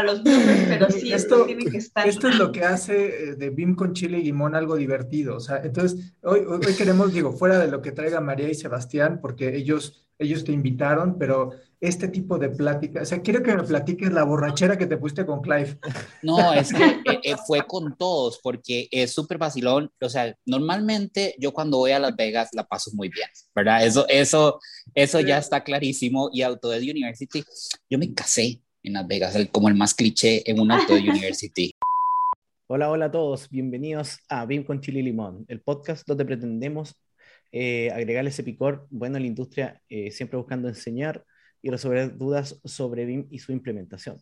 Para los bloopers, pero sí, esto, tiene que estar. Esto es lo que hace eh, de BIM con chile y limón algo divertido. O sea, entonces, hoy, hoy queremos, digo, fuera de lo que traiga María y Sebastián, porque ellos, ellos te invitaron, pero este tipo de plática, o sea, quiero que me platiques la borrachera que te pusiste con Clive. No, es que eh, eh, fue con todos, porque es súper vacilón. O sea, normalmente yo cuando voy a Las Vegas la paso muy bien, ¿verdad? Eso, eso, eso ya está clarísimo. Y Autodesk University, yo me casé en Las Vegas, como el más cliché en un Autodesk University. Hola, hola a todos, bienvenidos a BIM con Chile y Limón, el podcast donde pretendemos eh, agregarle ese picor bueno a la industria, siempre buscando enseñar y resolver dudas sobre BIM y su implementación.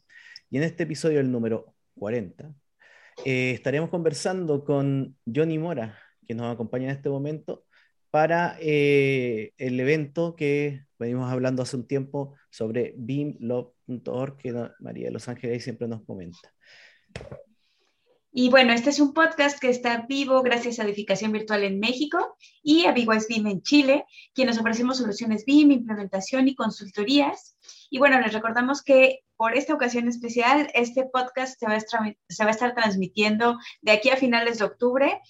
Y en este episodio, el número 40, eh, estaremos conversando con Johnny Mora, que nos acompaña en este momento, para eh, el evento que venimos hablando hace un tiempo sobre BIMLove.org, que María de Los Ángeles siempre nos comenta. Y bueno, este es un podcast que está vivo gracias a Edificación Virtual en México y a BIM en Chile, quienes ofrecemos soluciones BIM, implementación y consultorías. Y bueno, les recordamos que por esta ocasión especial, este podcast se va a estar transmitiendo de aquí a finales de octubre,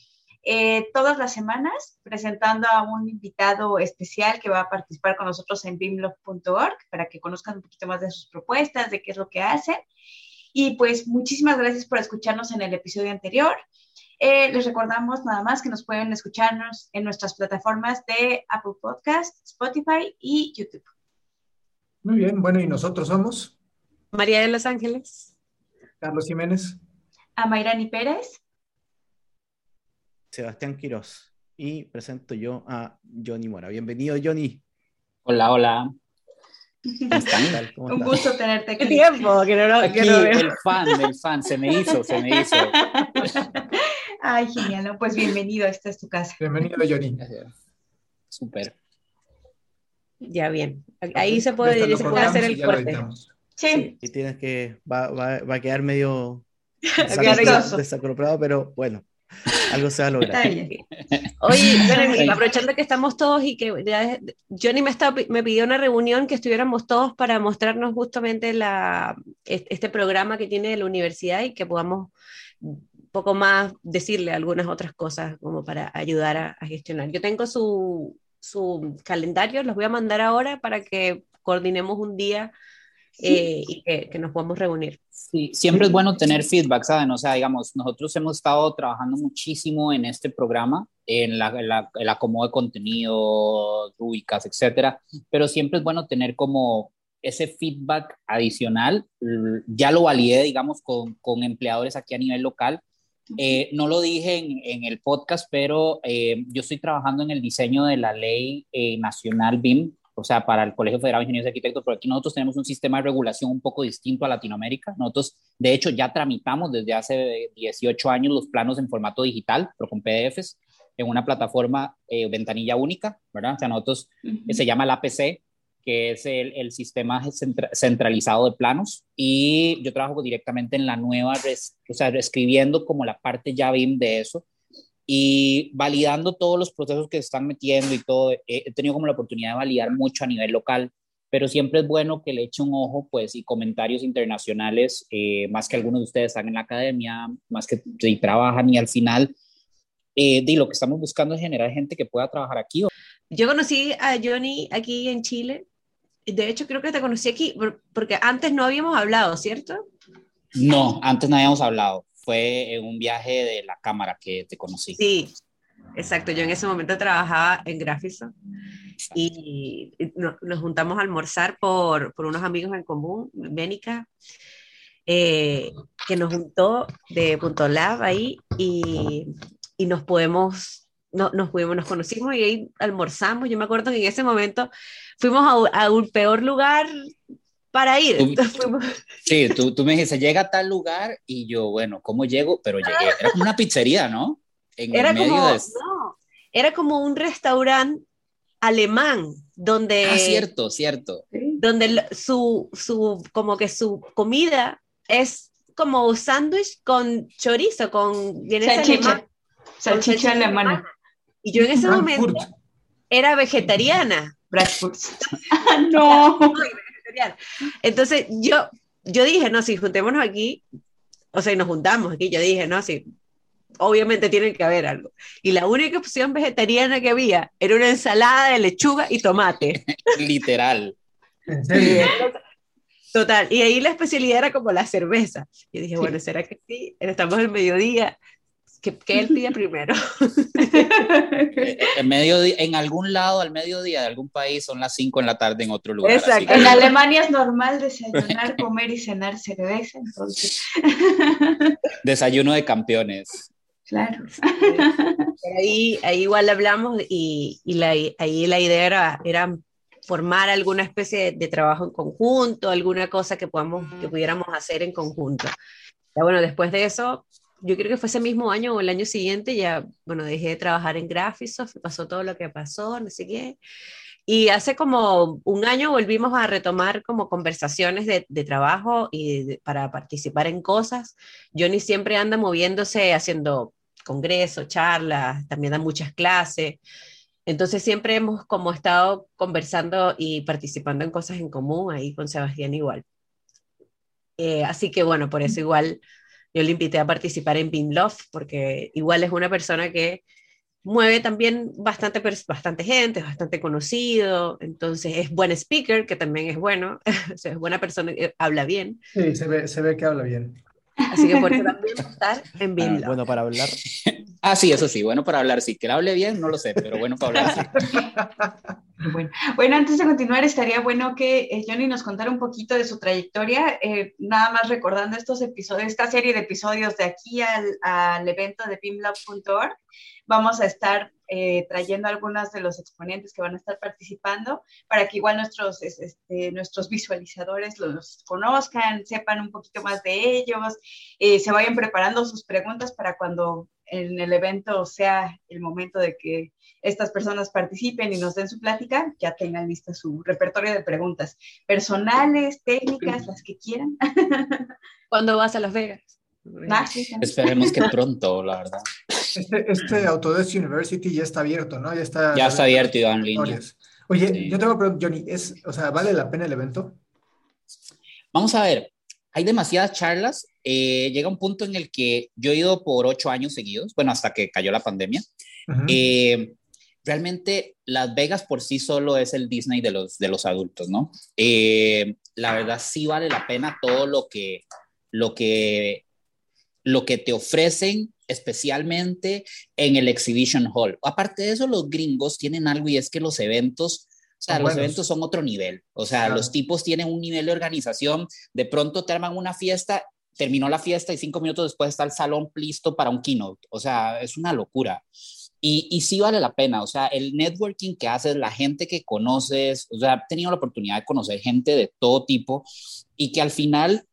eh, todas las semanas, presentando a un invitado especial que va a participar con nosotros en bimlove.org para que conozcan un poquito más de sus propuestas, de qué es lo que hacen. Y pues muchísimas gracias por escucharnos en el episodio anterior. Eh, les recordamos nada más que nos pueden escucharnos en nuestras plataformas de Apple Podcast, Spotify y YouTube. Muy bien, bueno, ¿y nosotros somos? María de Los Ángeles. Carlos Jiménez. Amairani Pérez. Sebastián Quiroz. Y presento yo a Johnny Mora. Bienvenido, Johnny. Hola, hola. Un gusto tenerte aquí. tiempo que no, lo, aquí, El fan, el fan, se me hizo, se me hizo. Ay, genial, pues bienvenido, esta es tu casa. Bienvenido, Johnny. Súper. Ya bien, ahí se puede, se puede hacer el corte. Sí. Y tienes que, va, va, va a quedar medio desacoplado, pero bueno. Algo se va a lograr. Oye, aprovechando que estamos todos y que Johnny me, está, me pidió una reunión que estuviéramos todos para mostrarnos justamente la, este programa que tiene la universidad y que podamos un poco más decirle algunas otras cosas como para ayudar a, gestionar. Yo tengo su, su calendario, los voy a mandar ahora para que coordinemos un día eh, y que, que, nos podamos reunir. Sí, siempre es bueno tener feedback, ¿saben? O sea, digamos, nosotros hemos estado trabajando muchísimo en este programa, en la, el acomodo de contenido, rúbricas, etcétera, pero siempre es bueno tener como ese feedback adicional. Ya lo validé, digamos, con, con empleadores aquí a nivel local. Eh, no lo dije en, en el podcast, pero eh, yo estoy trabajando en el diseño de la ley nacional BIM o sea, para el Colegio Federal de Ingenieros y Arquitectos, pero aquí nosotros tenemos un sistema de regulación un poco distinto a Latinoamérica. Nosotros, de hecho, ya tramitamos desde hace 18 años los planos en formato digital, pero con PDFs, en una plataforma eh, ventanilla única, ¿verdad? O sea, nosotros, eh, se llama el APC, que es el, el sistema centralizado de planos, y yo trabajo directamente en la nueva, o sea, escribiendo como la parte ya BIM de eso, y validando todos los procesos que se están metiendo y todo, he tenido como la oportunidad de validar mucho a nivel local, pero siempre es bueno que le eche un ojo, pues, y comentarios internacionales, eh, más que algunos de ustedes están en la academia, más que trabajan y al final, eh, de lo que estamos buscando es generar gente que pueda trabajar aquí. Yo conocí a Johnny aquí en Chile, de hecho creo que te conocí aquí, porque antes no habíamos hablado, ¿cierto? No, antes no habíamos hablado fue en un viaje de la cámara que te conocí. Sí, exacto. Yo en ese momento trabajaba en Graphisoft y nos juntamos a almorzar por, por unos amigos en común, Bénica, eh, que nos juntó de Punto Lab ahí y, y nos podemos no, nos fuimos, nos conocimos y ahí almorzamos. Yo me acuerdo que en ese momento fuimos a, a un peor lugar para ir. sí, tú, tú me dijiste, llega a tal lugar y yo, bueno, ¿cómo llego? Pero llegué. Era como una pizzería, ¿no? En era, medio como, de... no, era como un restaurante alemán donde... Ah, cierto, cierto. Donde su, su, como que su comida es como sándwich con chorizo, con... Salchicha. Salchicha alemana. Y yo en ese momento era vegetariana. no. Entonces yo, yo dije, no, si juntémonos aquí, o sea, nos juntamos aquí, yo dije, no, si obviamente tiene que haber algo. Y la única opción vegetariana que había era una ensalada de lechuga y tomate. Literal. Total. Y ahí la especialidad era como la cerveza. Y dije, bueno, ¿será que sí? Estamos en mediodía que, que él pide primero. En, mediodía, en algún lado al mediodía de algún país son las 5 en la tarde en otro lugar. Exacto. En Alemania es normal desayunar, comer y cenar cerveza, entonces. Desayuno de campeones. Claro. Ahí, ahí igual hablamos y, y la, ahí la idea era, era formar alguna especie de, trabajo en conjunto, alguna cosa que, podamos, que pudiéramos hacer en conjunto. Ya bueno, después de eso, yo creo que fue ese mismo año o el año siguiente, ya, bueno, dejé de trabajar en Graphisoft, pasó todo lo que pasó, no sé qué. Y hace como un año volvimos a retomar como conversaciones de, de trabajo y para participar en cosas. Johnny siempre anda moviéndose, haciendo congresos, charlas, también da muchas clases. Entonces siempre hemos como estado conversando y participando en cosas en común ahí con Sebastián igual. Eh, así que bueno, por eso igual yo le invité a participar en Beam Love, porque igual es una persona que mueve también bastante, bastante gente, bastante conocido, entonces es buen speaker, que también es bueno, es buena persona, eh, habla bien. Sí, se ve, se ve que habla bien. Así que por eso también estar en Beam ah, Bueno para hablar. ah, sí, eso sí, bueno para hablar, sí, que hable bien, no lo sé, pero bueno para hablar, sí. Bueno, bueno, antes de continuar, estaría bueno que eh, Johnny nos contara un poquito de su trayectoria, eh, nada más recordando estos episodios, esta serie de episodios de aquí al, al evento de pimlab.org. Vamos a estar eh, trayendo algunos de los exponentes que van a estar participando para que igual nuestros, este, nuestros visualizadores los conozcan, sepan un poquito más de ellos, se vayan preparando sus preguntas para cuando en el evento sea el momento de que estas personas participen y nos den su plática, ya tengan lista su repertorio de preguntas personales, técnicas, las que quieran. ¿Cuándo vas a Las Vegas? Esperemos que pronto, la verdad. Este, este, Autodesk University ya está abierto, ¿no? Ya está, ya está abierto y va en línea. Oye, yo tengo pregunta, Johnny, es, o sea, ¿vale la pena el evento? Vamos a ver, hay demasiadas charlas. Eh, llega un punto en el que yo he ido por ocho años seguidos, bueno, hasta que cayó la pandemia realmente Las Vegas por sí solo es el Disney de los, de los adultos, ¿no? Eh, la verdad sí vale la pena todo lo que, lo que, lo que te ofrecen, especialmente en el Exhibition Hall. Aparte de eso, los gringos tienen algo y es que los eventos o sea, los eventos son otro nivel. O sea, los tipos tienen un nivel de organización. De pronto te arman una fiesta, terminó la fiesta y cinco minutos después está el salón listo para un keynote. O sea, es una locura. Y, y sí vale la pena, o sea, el networking que haces, la gente que conoces, o sea, he tenido la oportunidad de conocer gente de todo tipo y que al final,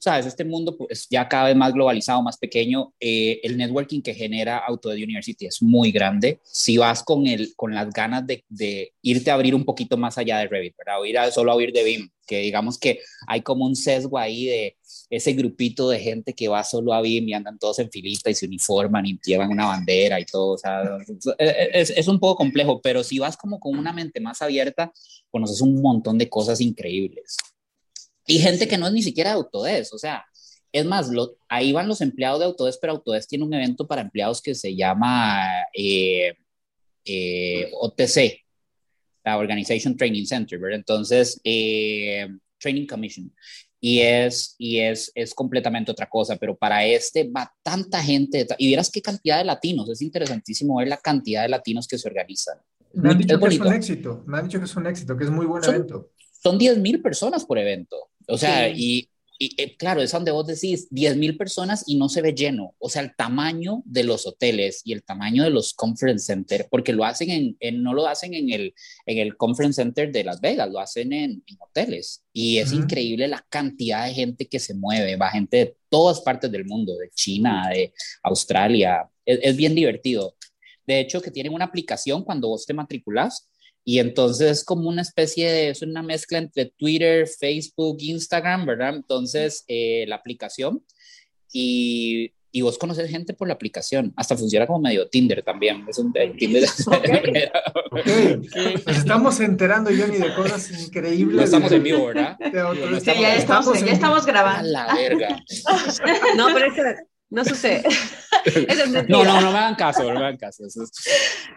sabes, este mundo pues ya cada vez más globalizado, más pequeño, eh, el networking que genera Autodesk University es muy grande. Si vas con, el, con las ganas de, de irte a abrir un poquito más allá de Revit, ¿verdad? O ir a, solo a oír de BIM, que digamos que hay como un sesgo ahí de ese grupito de gente que va solo a BIM y andan todos en filita y se uniforman y llevan una bandera y todo, o sea, es, es, un poco complejo, pero si vas como con una mente más abierta, conoces un montón de cosas increíbles. Y gente que no es ni siquiera de Autodesk, o sea, es más, lo, ahí van los empleados de Autodesk, pero Autodesk tiene un evento para empleados que se llama eh, eh, OTC, la Organization Training Center, ¿verdad? Entonces, eh, Training Commission y es, y es, es completamente otra cosa, pero para este va tanta gente, y vieras qué cantidad de latinos, es interesantísimo ver la cantidad de latinos que se organizan. Me han dicho que es un éxito, me han dicho que es un éxito, que es muy buen evento. Son 10 mil personas por evento, o sea, y y eh, claro, es donde vos decís 10 mil personas y no se ve lleno. O sea, el tamaño de los hoteles y el tamaño de los conference center, porque lo hacen en, no lo hacen en el, en el conference center de Las Vegas, lo hacen en, hoteles. Y es increíble la cantidad de gente que se mueve, va gente de todas partes del mundo, de China, de Australia. Es, es bien divertido. De hecho, que tienen una aplicación cuando vos te matriculas y entonces es como una especie de, es una mezcla entre Twitter, Facebook, Instagram, ¿verdad? Entonces, eh, la aplicación y, y, vos conoces gente por la aplicación. Hasta funciona como medio Tinder también. Es un Tinder. Nos estamos enterando, Johnny, de cosas increíbles. No estamos en vivo, ¿verdad? ya, estamos, ya estamos grabando. A la verga. no, pero es que no sucede. no, no, no me hagan caso, no me hagan caso.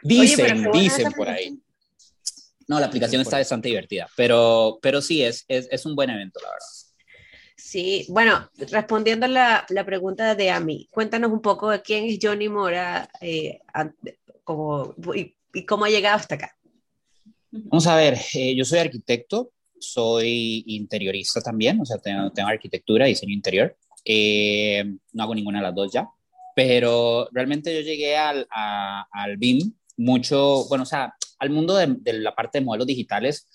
Dicen, dicen por ahí. No, la aplicación está bastante divertida, pero, pero sí, es, es, es un buen evento, la verdad. Sí, bueno, respondiendo a la, la, pregunta de Ami, cuéntanos un poco de quién es Johnny Mora eh, como, y, cómo ha llegado hasta acá. Vamos a ver, eh, yo soy arquitecto, soy interiorista también, o sea, tengo, tengo arquitectura, diseño interior. Eh, no hago ninguna de las dos ya, pero realmente yo llegué al, al BIM mucho, bueno, o sea, al mundo de, la parte de modelos digitales,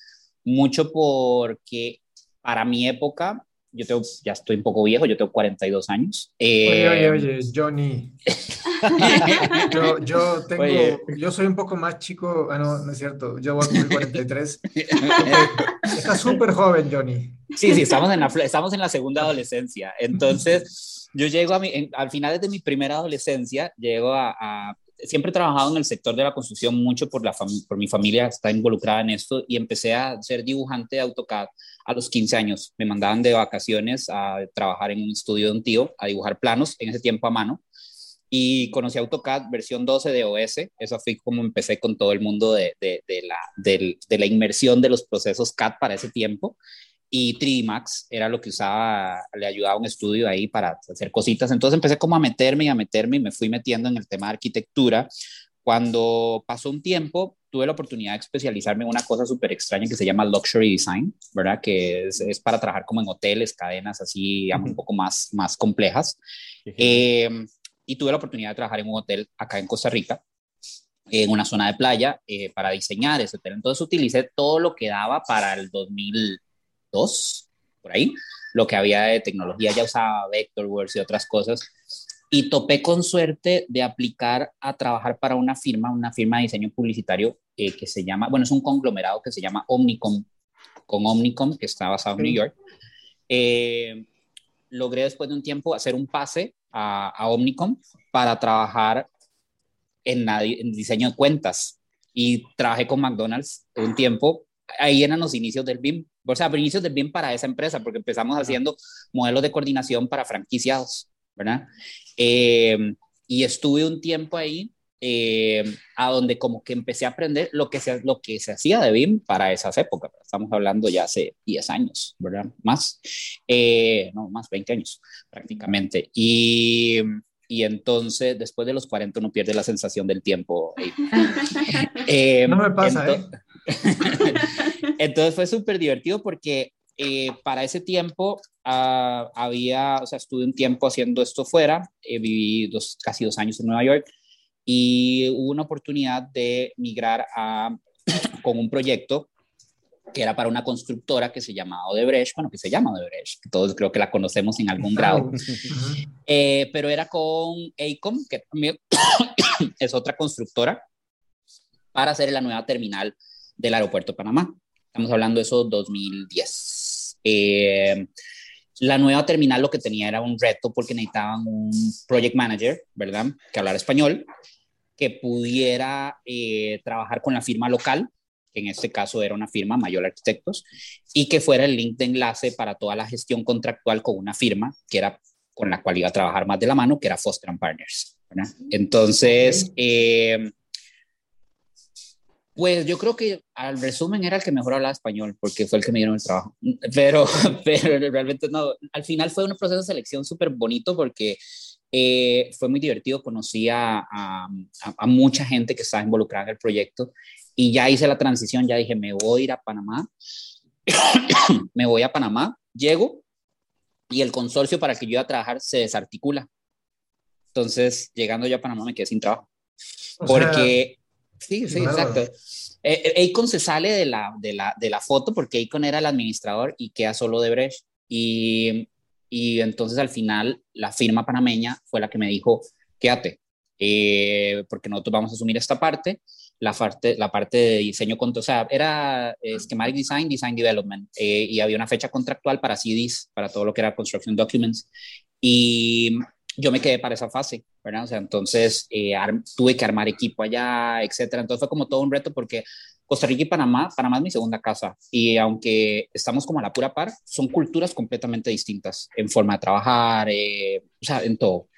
mucho porque para mi época, yo tengo, ya estoy un poco viejo, yo tengo 42 años. oye, oye, eh, oye, Johnny. yo, yo, tengo, yo soy un poco más chico, ah, no, no es cierto, yo voy a cumplir 43. Estás súper joven, Johnny. Sí, sí, estamos en la, estamos en la segunda adolescencia. Entonces, yo llego a mi, al final de mi primera adolescencia, llego a siempre he trabajado en el sector de la construcción mucho por, la por mi familia, está involucrada en esto y empecé a ser dibujante de AutoCAD a los 15 años. Me mandaban de vacaciones a trabajar en un estudio de un tío, a dibujar planos, en ese tiempo a mano. Y conocí AutoCAD versión 12 de OS. Eso fue como empecé con todo el mundo de, de, la, de la inmersión de los procesos CAD para ese tiempo y 3D Max era lo que usaba, le ayudaba a un estudio ahí para hacer cositas. Entonces empecé como a meterme y a meterme y me fui metiendo en el tema de arquitectura. Cuando pasó un tiempo, tuve la oportunidad de especializarme en una cosa súper extraña que se llama Luxury Design, ¿verdad? Que es, es, para trabajar como en hoteles, cadenas así, digamos, un poco más, más complejas. Eh, y tuve la oportunidad de trabajar en un hotel acá en Costa Rica, en una zona de playa, eh, para diseñar ese hotel. Entonces utilicé todo lo que daba para el 2000 dos, por ahí, lo que había de tecnología, ya usaba Vectorworks y otras cosas, y topé con suerte de aplicar a trabajar para una firma, una firma de diseño publicitario eh, que se llama, bueno, es un conglomerado que se llama Omnicom, con Omnicom, que está basado en New York. Eh, logré después de un tiempo hacer un pase a, a Omnicom para trabajar en, en, diseño de cuentas y trabajé con McDonald's un tiempo. Ahí eran los inicios del BIM o sea, inicios del bien para esa empresa, porque empezamos haciendo modelos de coordinación para franquiciados, ¿verdad? Eh, y estuve un tiempo ahí eh, a donde como que empecé a aprender lo que se, lo que se hacía de BIM para esas épocas. Estamos hablando ya hace 10 años, ¿verdad? Más, eh, no, más 20 años prácticamente. Y, y, entonces, después de los 40, uno pierde la sensación del tiempo. no me pasa, ¿eh? Entonces fue súper divertido porque eh, para ese tiempo uh, había, o sea, estuve un tiempo haciendo esto fuera, eh, viví dos, casi dos años en Nueva York y hubo una oportunidad de migrar a, con un proyecto que era para una constructora que se llamaba Odebrecht, bueno, que se llama Odebrecht, todos creo que la conocemos en algún grado, eh, pero era con ACOM, que también es otra constructora, para hacer la nueva terminal del aeropuerto de Panamá. Estamos hablando de eso 2010. Eh, la nueva terminal lo que tenía era un reto porque necesitaban un project manager, ¿verdad? Que hablara español, que pudiera eh, trabajar con la firma local, que en este caso era una firma, Mayor Arquitectos, y que fuera el link de enlace para toda la gestión contractual con una firma que era con la cual iba a trabajar más de la mano, que era Foster Partners. ¿verdad? Entonces, eh, pues yo creo que al resumen era el que mejor hablaba español, porque fue el que me dieron el trabajo. Pero, pero realmente no. Al final fue un proceso de selección súper bonito porque eh, fue muy divertido. Conocí a, a, a, mucha gente que estaba involucrada en el proyecto y ya hice la transición. Ya dije, me voy a ir a Panamá. me voy a Panamá. Llego y el consorcio para el que yo iba a trabajar se desarticula. Entonces, llegando yo a Panamá me quedé sin trabajo. porque, sí, sí, exacto. Eh, Akon se sale de la, de, la, de la foto porque Akon era el administrador y queda solo de Brecht. Y, y entonces al final la firma panameña fue la que me dijo, quédate, eh, porque nosotros vamos a asumir esta parte, la parte, la parte de diseño, o sea, era Schematic Design, Design Development, eh, y había una fecha contractual para CDs, para todo lo que era Construction Documents, y yo me quedé para esa fase, ¿verdad? O sea, entonces eh, tuve que armar equipo allá, etcétera, entonces fue como todo un reto porque Costa Rica y Panamá, Panamá es mi segunda casa, y aunque estamos como a la pura par, son culturas completamente distintas en forma de trabajar, o sea, en todo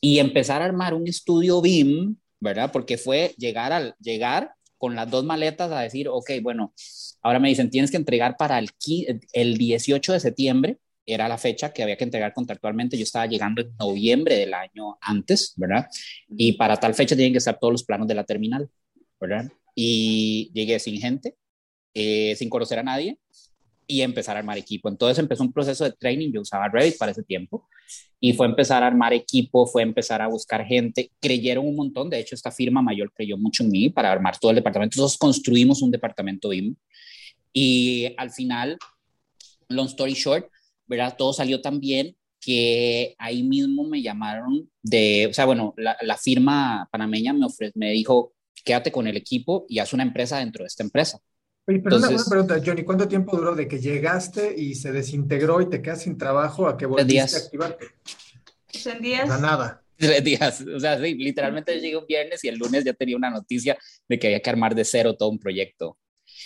y empezar a armar un estudio BIM, ¿verdad? Porque fue llegar al llegar con las dos maletas a decir, ok, bueno, ahora me dicen, tienes que entregar para el, el 18 de septiembre, era la fecha que había que entregar contractualmente, yo estaba llegando en noviembre del año antes, ¿verdad? Y para tal fecha tienen que estar todos los planos de la terminal, ¿verdad? Y llegué sin gente, eh, sin conocer a nadie, y empezar a armar equipo. Entonces empezó un proceso de training, yo usaba Revit para ese tiempo, y fue empezar a armar equipo, fue empezar a buscar gente, creyeron un montón, de hecho esta firma mayor creyó mucho en mí para armar todo el departamento, entonces construimos un departamento BIM, y al final, long story short, ¿verdad? Todo salió tan bien que ahí mismo me llamaron de, o sea, bueno, la, la firma panameña me, ofrece, me dijo, quédate con el equipo y haz una empresa dentro de esta empresa. Oye, pero una, pregunta, Johnny, ¿cuánto tiempo duró de que llegaste y se desintegró y te quedas sin trabajo a que volviste a activarte? ¿En días? nada. Tres días, o sea, sí, literalmente llegué un viernes y el lunes ya tenía una noticia de que había que armar de cero todo un proyecto.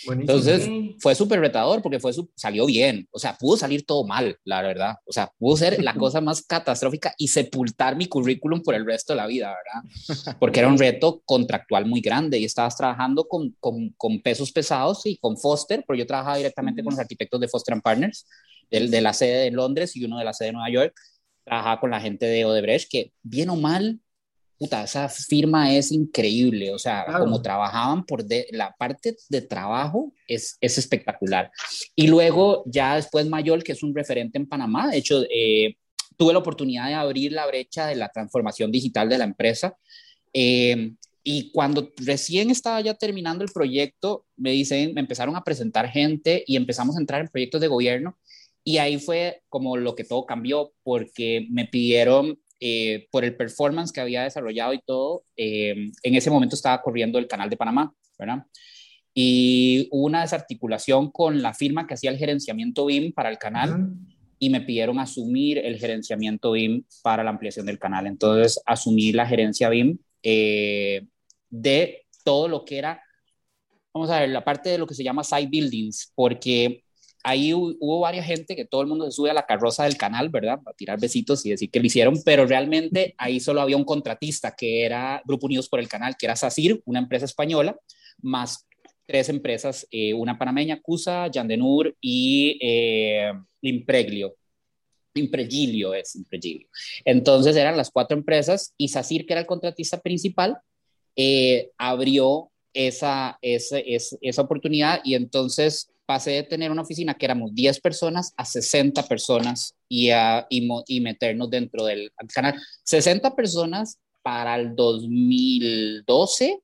Entonces fue súper retador porque fue, salió bien, o sea, pudo salir todo mal, la verdad, o sea, pudo ser la cosa más catastrófica y sepultar mi currículum por el resto de la vida, ¿verdad? Porque era un reto contractual muy grande. Y estabas trabajando con, con, con pesos pesados y con Foster, porque yo trabajaba directamente con los arquitectos de Foster Partners, el de la sede de Londres y uno de la sede de Nueva York, trabajaba con la gente de Odebrecht, que bien o mal puta, esa firma es increíble, o sea, como trabajaban por la parte de trabajo es, es, espectacular. Y luego ya después Mayol, que es un referente en Panamá, de hecho, eh, tuve la oportunidad de abrir la brecha de la transformación digital de la empresa. Eh, y cuando recién estaba ya terminando el proyecto, me dicen, me empezaron a presentar gente y empezamos a entrar en proyectos de gobierno. Y ahí fue como lo que todo cambió, porque me pidieron eh, por el performance que había desarrollado y todo, eh, en ese momento estaba corriendo el canal de Panamá, ¿verdad? Y hubo una desarticulación con la firma que hacía el gerenciamiento BIM para el canal y me pidieron asumir el gerenciamiento BIM para la ampliación del canal. Entonces, asumí la gerencia BIM eh, de todo lo que era, vamos a ver, la parte de lo que se llama site buildings, porque ahí hubo varias gente que todo el mundo se sube a la carroza del canal, ¿verdad? A tirar besitos y decir que lo hicieron, pero realmente ahí solo había un contratista que era Grupo Unidos por el Canal, que era SACIR, una empresa española, más tres empresas, eh, una panameña, CUSA, Yandenur y eh, Impreglio. Impregilio es Impregilio. Entonces eran las cuatro empresas y SACIR, que era el contratista principal, eh, abrió esa, esa, esa oportunidad y entonces pasé de tener una oficina que éramos 10 personas a 60 personas y, a, y, meternos dentro del canal. 60 personas para el 2012,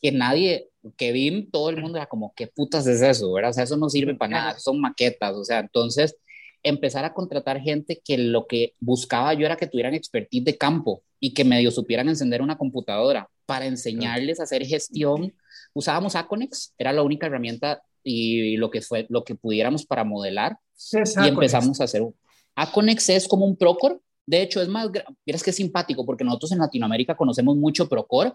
que nadie, que vi todo el mundo era como, ¿qué putas es eso? ¿verdad? O sea, eso no sirve para nada, son maquetas, o sea, entonces empezar a contratar gente que lo que buscaba yo era que tuvieran expertise de campo y que medio supieran encender una computadora para enseñarles a hacer gestión. Usábamos Aconex, era la única herramienta y lo que fue lo que pudiéramos para modelar y empezamos a hacer Aconex es como un Procore. De hecho es más miras que simpático porque nosotros en Latinoamérica conocemos mucho Procore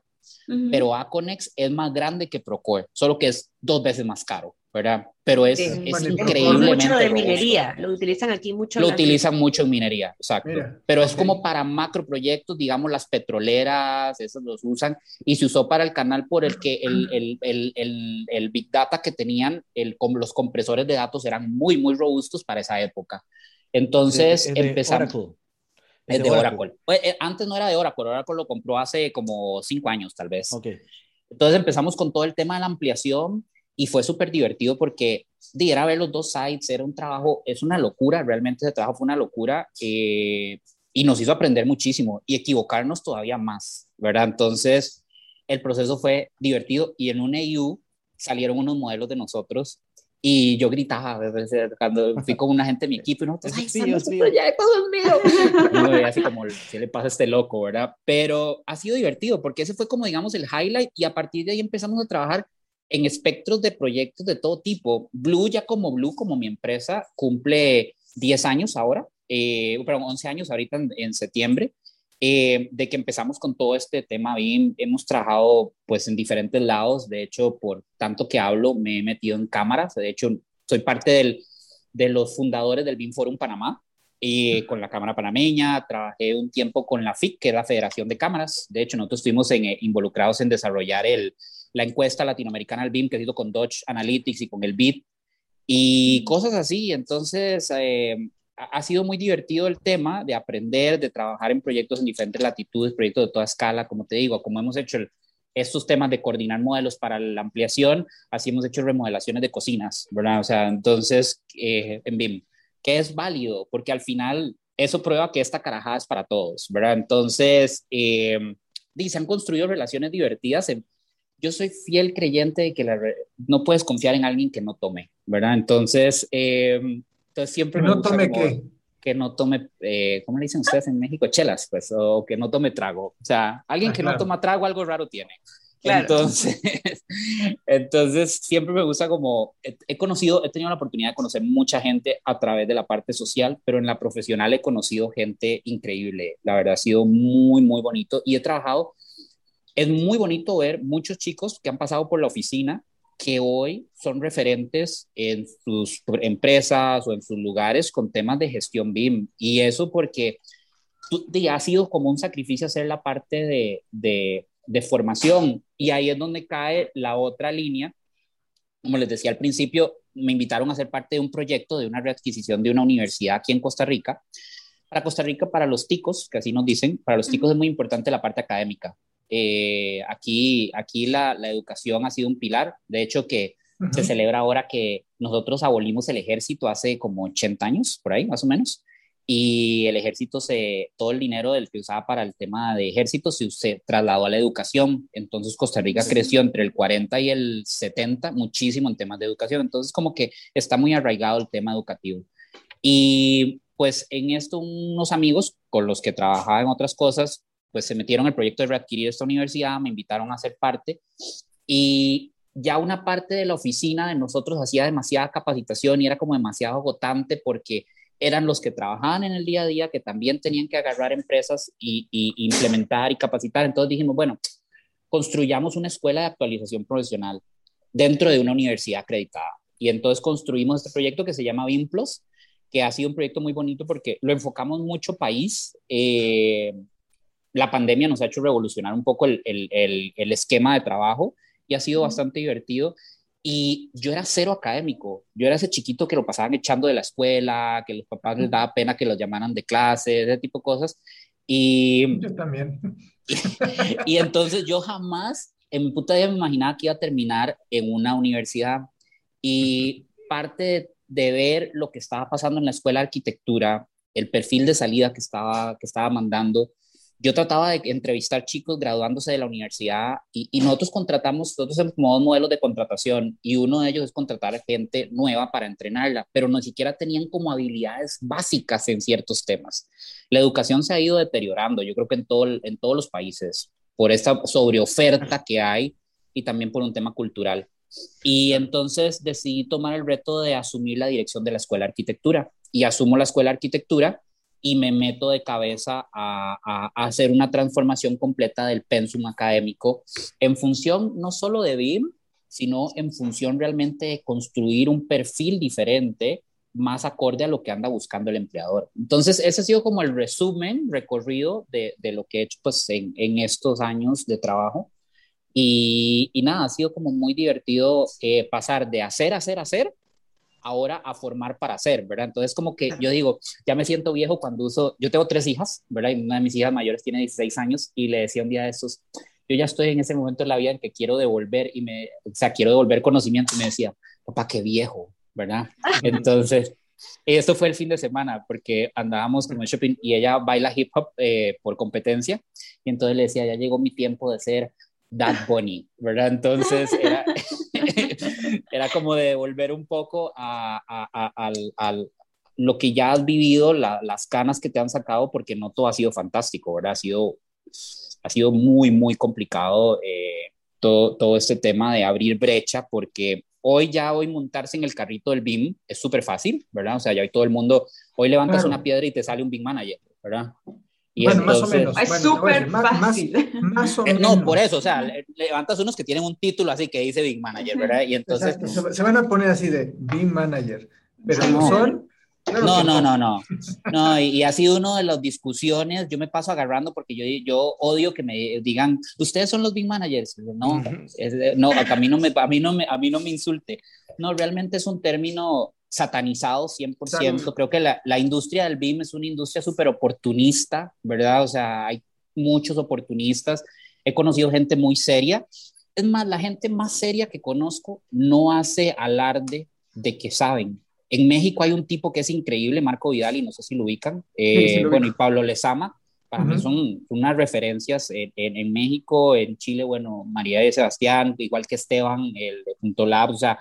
pero Aconex es más grande que Procore solo que es dos veces más caro ¿verdad? Pero es, es increíblemente. Mucho de minería, lo utilizan aquí mucho. Lo utilizan mucho en minería, exacto. Pero es como para macro proyectos, digamos, las petroleras, esos los usan, y se usó para el canal por el que el, el, el, el Big Data que tenían, el, los compresores de datos eran muy, muy robustos para esa época. Entonces empezamos. Es de Oracle. Pues, eh, antes no era de Oracle, Oracle lo compró hace como cinco años, tal vez. Okay. Entonces empezamos con todo el tema de la ampliación y fue súper divertido porque era ver los dos sites, era un trabajo, es una locura, realmente ese trabajo fue una locura eh, y nos hizo aprender muchísimo y equivocarnos todavía más, ¿verdad? Entonces, el proceso fue divertido y en un EU salieron unos modelos de nosotros y yo gritaba cuando fui con una gente de mi equipo y nosotros, ¡ay, Dios mío! proyecto, Dios mío! Y así como, ¿qué le pasa a este loco, verdad? Pero ha sido divertido porque ese fue como, digamos, el highlight y a partir de ahí empezamos a trabajar en espectros de proyectos de todo tipo. Blue, ya como Blue, como mi empresa, cumple 10 años ahora, eh, perdón, 11 años ahorita en, septiembre. Eh, de que empezamos con todo este tema. BIM, hemos trabajado pues en diferentes lados, de hecho, por tanto que hablo, me he metido en cámaras, de hecho, soy parte del, de los fundadores del BIM Forum Panamá, y con la Cámara Panameña, trabajé un tiempo con la FIC, que es la Federación de Cámaras, de hecho, nosotros estuvimos en, eh, involucrados en desarrollar el, la encuesta latinoamericana al BIM que ha sido con Dodge Analytics y con el BID y cosas así. Entonces, eh, ha sido muy divertido el tema de aprender, de trabajar en proyectos en diferentes latitudes, proyectos de toda escala, como te digo, como hemos hecho estos temas de coordinar modelos para la ampliación, así hemos hecho remodelaciones de cocinas, ¿verdad? O sea, entonces, eh, en BIM, que es válido, porque al final eso prueba que esta carajada es para todos, ¿verdad? Entonces, eh, se han construido relaciones divertidas en, yo soy fiel creyente de que no puedes confiar en alguien que no tome, ¿verdad? Entonces, eh, entonces siempre... ¿No tome qué? Que no tome, eh, ¿cómo le dicen ustedes en México? Chelas, pues, o que no tome trago. O sea, alguien ah, que no toma trago, algo raro tiene. Entonces, entonces, siempre me gusta como, he, conocido, he tenido la oportunidad de conocer mucha gente a través de la parte social, pero en la profesional he conocido gente increíble. La verdad ha sido muy, muy bonito y he trabajado es muy bonito ver muchos chicos que han pasado por la oficina que hoy son referentes en sus empresas o en sus lugares con temas de gestión BIM. Y eso porque ha sido como un sacrificio hacer la parte de, de, de formación. Y ahí es donde cae la otra línea. Como les decía al principio, me invitaron a ser parte de un proyecto de una readquisición de una universidad aquí en Costa Rica. Para Costa Rica, para los ticos, que así nos dicen, para los ticos es muy importante la parte académica. Eh, aquí aquí la, la, educación ha sido un pilar. De hecho, que se celebra ahora que nosotros abolimos el ejército hace como 80 años, por ahí más o menos. Y el ejército, se, todo el dinero del que usaba para el tema de ejército se, se trasladó a la educación. Entonces Costa Rica creció entre el 40 y el 70 muchísimo en temas de educación. Entonces como que está muy arraigado el tema educativo. Y pues en esto unos amigos con los que trabajaba en otras cosas pues se metieron en el proyecto de readquirir esta universidad, me invitaron a ser parte y ya una parte de la oficina de nosotros hacía demasiada capacitación y era como demasiado agotante porque eran los que trabajaban en el día a día, que también tenían que agarrar empresas y, implementar y capacitar. Entonces dijimos, bueno, construyamos una escuela de actualización profesional dentro de una universidad acreditada. Y entonces construimos este proyecto que se llama VIMPLOS, que ha sido un proyecto muy bonito porque lo enfocamos mucho país. Eh, la pandemia nos ha hecho revolucionar un poco el, el, el, esquema de trabajo y ha sido bastante divertido. Y yo era cero académico, yo era ese chiquito que lo pasaban echando de la escuela, que los papás les daba pena que los llamaran de clase, ese tipo de cosas. Y, yo también. Y, entonces yo jamás en mi puta vida me imaginaba que iba a terminar en una universidad. Y parte de, ver lo que estaba pasando en la escuela de arquitectura, el perfil de salida que estaba, que estaba mandando, yo trataba de entrevistar chicos graduándose de la universidad y, nosotros contratamos, nosotros tenemos como dos modelos de contratación y uno de ellos es contratar gente nueva para entrenarla, pero no siquiera tenían como habilidades básicas en ciertos temas. La educación se ha ido deteriorando, yo creo que en, todo, en todos los países, por esta sobreoferta que hay y también por un tema cultural. Y entonces decidí tomar el reto de asumir la dirección de la Escuela de Arquitectura y asumo la Escuela de Arquitectura y me meto de cabeza a, hacer una transformación completa del pensum académico en función no solo de BIM, sino en función realmente de construir un perfil diferente más acorde a lo que anda buscando el empleador. Entonces, ese ha sido como el resumen, recorrido de, lo que he hecho pues, en, estos años de trabajo. Y, nada, ha sido como muy divertido eh, pasar de hacer, hacer, hacer ahora a formar para hacer, ¿verdad? Entonces, como que yo digo, ya me siento viejo cuando uso, yo tengo tres hijas, ¿verdad? Y una de mis hijas mayores tiene 16 años y le decía un día de estos, yo ya estoy en ese momento en la vida en que quiero devolver y me, o sea, quiero devolver conocimiento y me decía, papá, qué viejo, ¿verdad? Entonces, esto fue el fin de semana porque andábamos con el shopping y ella baila hip hop eh, por competencia y entonces le decía, ya llegó mi tiempo de ser That Bunny, ¿verdad? Entonces era, era como de volver un poco a, a, al, lo que ya has vivido, las canas que te han sacado, porque no todo ha sido fantástico, ¿verdad? Ha sido, ha sido muy, muy complicado eh, todo, todo este tema de abrir brecha, porque hoy ya hoy montarse en el carrito del BIM es súper fácil, ¿verdad? O sea, ya hoy todo el mundo, hoy levantas una piedra y te sale un BIM Manager, ¿verdad? Bueno, más o menos. Es súper fácil. Más, o menos. No, por eso, o sea, levantas unos que tienen un título así que dice Big Manager, ¿verdad? Y entonces... Se, van a poner así de Big Manager, pero no son... no, no, no, no, no, y, ha sido una de las discusiones, yo me paso agarrando porque yo, yo odio que me digan, ustedes son los big managers, no, no, a mí no me, a mí no me, a mí no me insulte, no, realmente es un término satanizado 100%. Creo que la, la, industria del BIM es una industria súper oportunista, ¿verdad? O sea, hay muchos oportunistas. He conocido gente muy seria. Es más, la gente más seria que conozco no hace alarde de que saben. En México hay un tipo que es increíble, Marco Vidal, y no sé si lo ubican. Eh, bueno, y Pablo Lezama para mí son unas referencias en, en, México, en Chile, bueno, María de Sebastián, igual que Esteban, el de Punto Lab, o sea,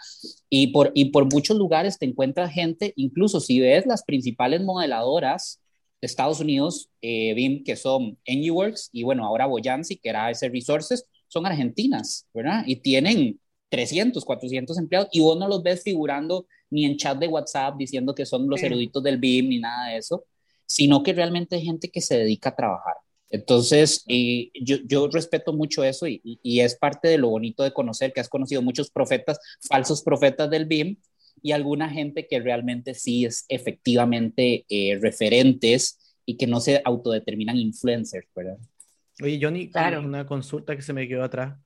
y por, y por muchos lugares te encuentras gente, incluso si ves las principales modeladoras de Estados Unidos, eh, BIM, que son NUWorks, y bueno, ahora Boyansi, que era ese Resources, son argentinas, ¿verdad? Y tienen 300, 400 empleados, y vos no los ves figurando ni en chat de WhatsApp diciendo que son los eruditos del BIM, ni nada de eso sino que realmente hay gente que se dedica a trabajar. Entonces, y yo, yo, respeto mucho eso y, y, es parte de lo bonito de conocer que has conocido muchos profetas, falsos profetas del BIM y alguna gente que realmente sí es efectivamente eh, referentes y que no se autodeterminan influencers, ¿verdad? Oye, Johnny, claro. una consulta que se me quedó atrás,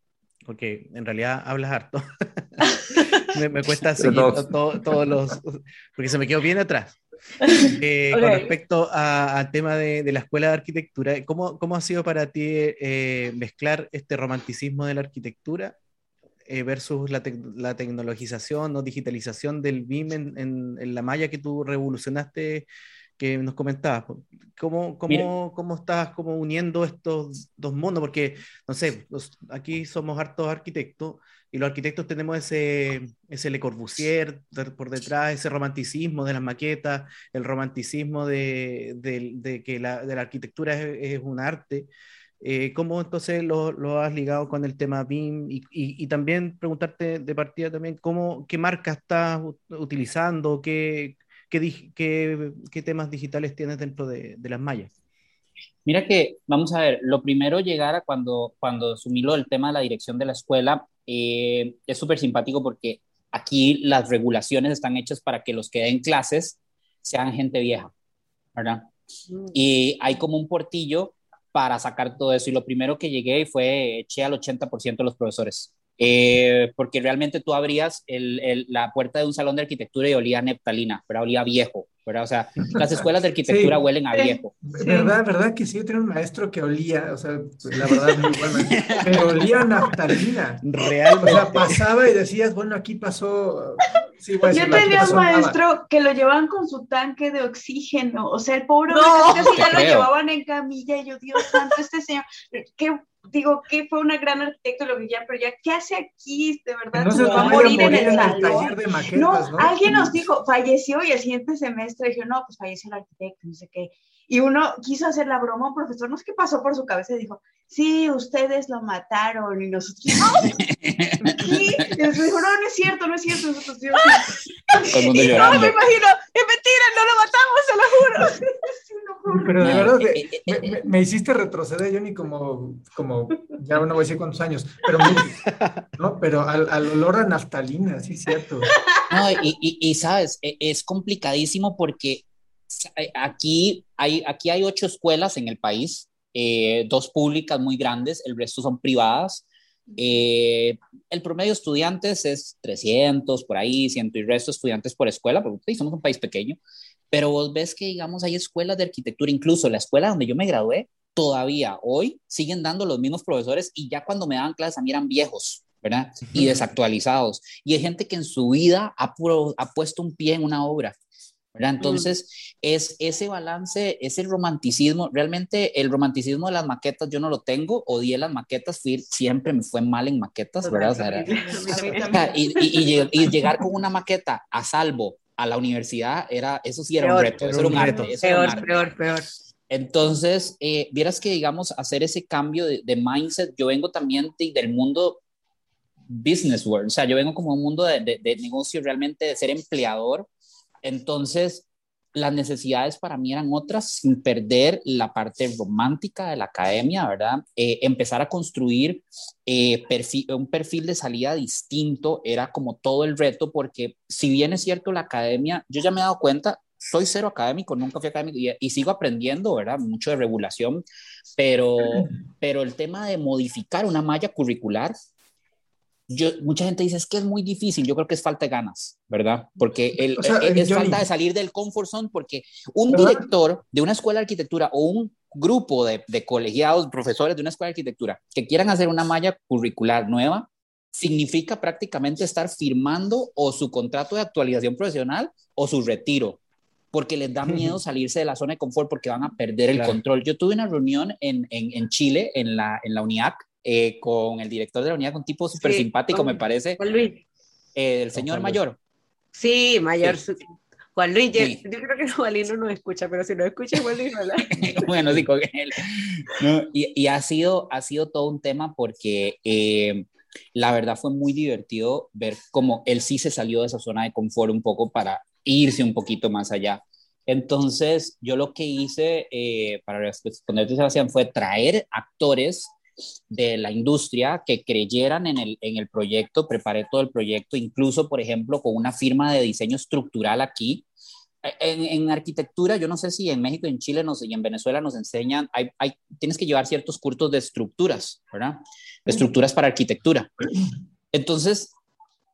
porque en realidad hablas harto. me, cuesta seguir todos los, porque se me quedó bien atrás. Eh, con respecto al tema de, la escuela de arquitectura, ¿cómo, cómo ha sido para ti eh, mezclar este romanticismo de la arquitectura eh, versus la, la, tecnologización o digitalización del BIM en, en, la malla que tú revolucionaste, que nos comentabas? ¿Cómo, cómo, cómo estás como uniendo estos dos mundos? Porque, no sé, aquí somos hartos arquitectos y los arquitectos tenemos ese, ese Le Corbusier por detrás, ese romanticismo de las maquetas, el romanticismo de, de, que la, de la arquitectura es, es un arte. Eh, ¿Cómo entonces lo, lo, has ligado con el tema BIM? Y, y, también preguntarte de partida también, ¿cómo, ¿qué marca estás utilizando? ¿Qué, qué, qué, qué temas digitales tienes dentro de, de, las mallas? Mira que, vamos a ver, lo primero llegar a cuando, cuando asumí lo del tema de la dirección de la escuela, eh, es súper simpático porque aquí las regulaciones están hechas para que los que den clases sean gente vieja, ¿verdad? Mm. Y hay como un portillo para sacar todo eso. Y lo primero que llegué fue eché al 80% de los profesores. Eh, porque realmente tú abrías la puerta de un salón de arquitectura y olía neftalina, pero olía viejo, o sea, las escuelas de arquitectura huelen a viejo. ¿Verdad, verdad que sí? Yo tenía un maestro que olía, o sea, la verdad, muy bueno, pero olía a naftalina. Realmente. O sea, pasaba y decías, bueno, aquí pasó... Sí, Yo tenía un maestro que lo llevaban con su tanque de oxígeno, o sea, el pobre no, casi ya lo llevaban en camilla y yo, Dios santo, este señor, qué digo que fue una gran arquitecto lo que ya, pero ya, ¿qué hace aquí? De verdad, no se va a morir, en el, taller de maquetas, no, alguien nos dijo, falleció y el siguiente semestre dijo, no, pues falleció el arquitecto, no sé qué. Y uno quiso hacer la broma, un profesor, no sé qué pasó por su cabeza, y dijo, sí, ustedes lo mataron, y nosotros, ¿no? y después dijo, no, no es cierto, no es cierto, nosotros, Dios. y no, me imagino, es mentira, no lo matamos, se lo juro. Pero de verdad, eh, eh, eh, me, hiciste retroceder, Johnny, como, como, ya no voy a decir cuántos años, pero, ¿no? pero al, olor a naftalina, sí, cierto. No, y, y, y, sabes, e, es complicadísimo porque aquí hay, aquí hay ocho escuelas en el país, dos públicas muy grandes, el resto son privadas. El promedio de estudiantes es 300, por ahí, ciento y resto estudiantes por escuela, porque somos un país pequeño. Pero vos ves que, digamos, hay escuelas de arquitectura, incluso la escuela donde yo me gradué, todavía hoy siguen dando los mismos profesores y ya cuando me daban clases a mí eran viejos, ¿verdad? Y desactualizados. Y hay gente que en su vida ha, ha puesto un pie en una obra. ¿Verdad? Entonces, es ese balance, es el romanticismo. Realmente el romanticismo de las maquetas yo no lo tengo, odié las maquetas, fui, siempre me fue mal en maquetas, ¿verdad? y, y, llegar con una maqueta a salvo a la universidad, era, eso sí era un reto, eso era un reto. Peor, peor, peor. Entonces, eh, vieras que, digamos, hacer ese cambio de, mindset, yo vengo también del mundo business world, o sea, yo vengo como un mundo de, de, de negocio realmente, de ser empleador, entonces, las necesidades para mí eran otras, sin perder la parte romántica de la academia, ¿verdad? Eh, empezar a construir eh, un perfil de salida distinto era como todo el reto, porque si bien es cierto la academia, yo ya me he dado cuenta, soy cero académico, nunca fui académico y, y, sigo aprendiendo, ¿verdad? Mucho de regulación, pero, pero el tema de modificar una malla curricular yo, mucha gente dice es que es muy difícil, yo creo que es falta de ganas, ¿verdad? Porque el, es, falta de salir del comfort zone, porque un director de una escuela de arquitectura o un grupo de, de, colegiados, profesores de una escuela de arquitectura que quieran hacer una malla curricular nueva, significa prácticamente estar firmando o su contrato de actualización profesional o su retiro, porque les da miedo salirse de la zona de confort porque van a perder el control. Yo tuve una reunión en, en, en Chile, en la, en la UNIAC, eh, con el director de la unidad, un tipo súper simpático, me parece. Juan Luis. Eh, el señor mayor. Sí, mayor. Juan Luis, yo, creo que Juan no nos escucha, pero si no escucha, Juan Luis, bueno, sí, con él. y, y ha, sido, ha sido todo un tema porque eh, la verdad fue muy divertido ver cómo él sí se salió de esa zona de confort un poco para irse un poquito más allá. Entonces, yo lo que hice para responderte, Sebastián, fue traer actores de la industria que creyeran en el, en el proyecto, preparé todo el proyecto, incluso, por ejemplo, con una firma de diseño estructural aquí. En, en arquitectura, yo no sé si en México, en Chile nos, y en Venezuela nos enseñan, hay, hay, tienes que llevar ciertos cursos de estructuras, ¿verdad? estructuras para arquitectura. Entonces,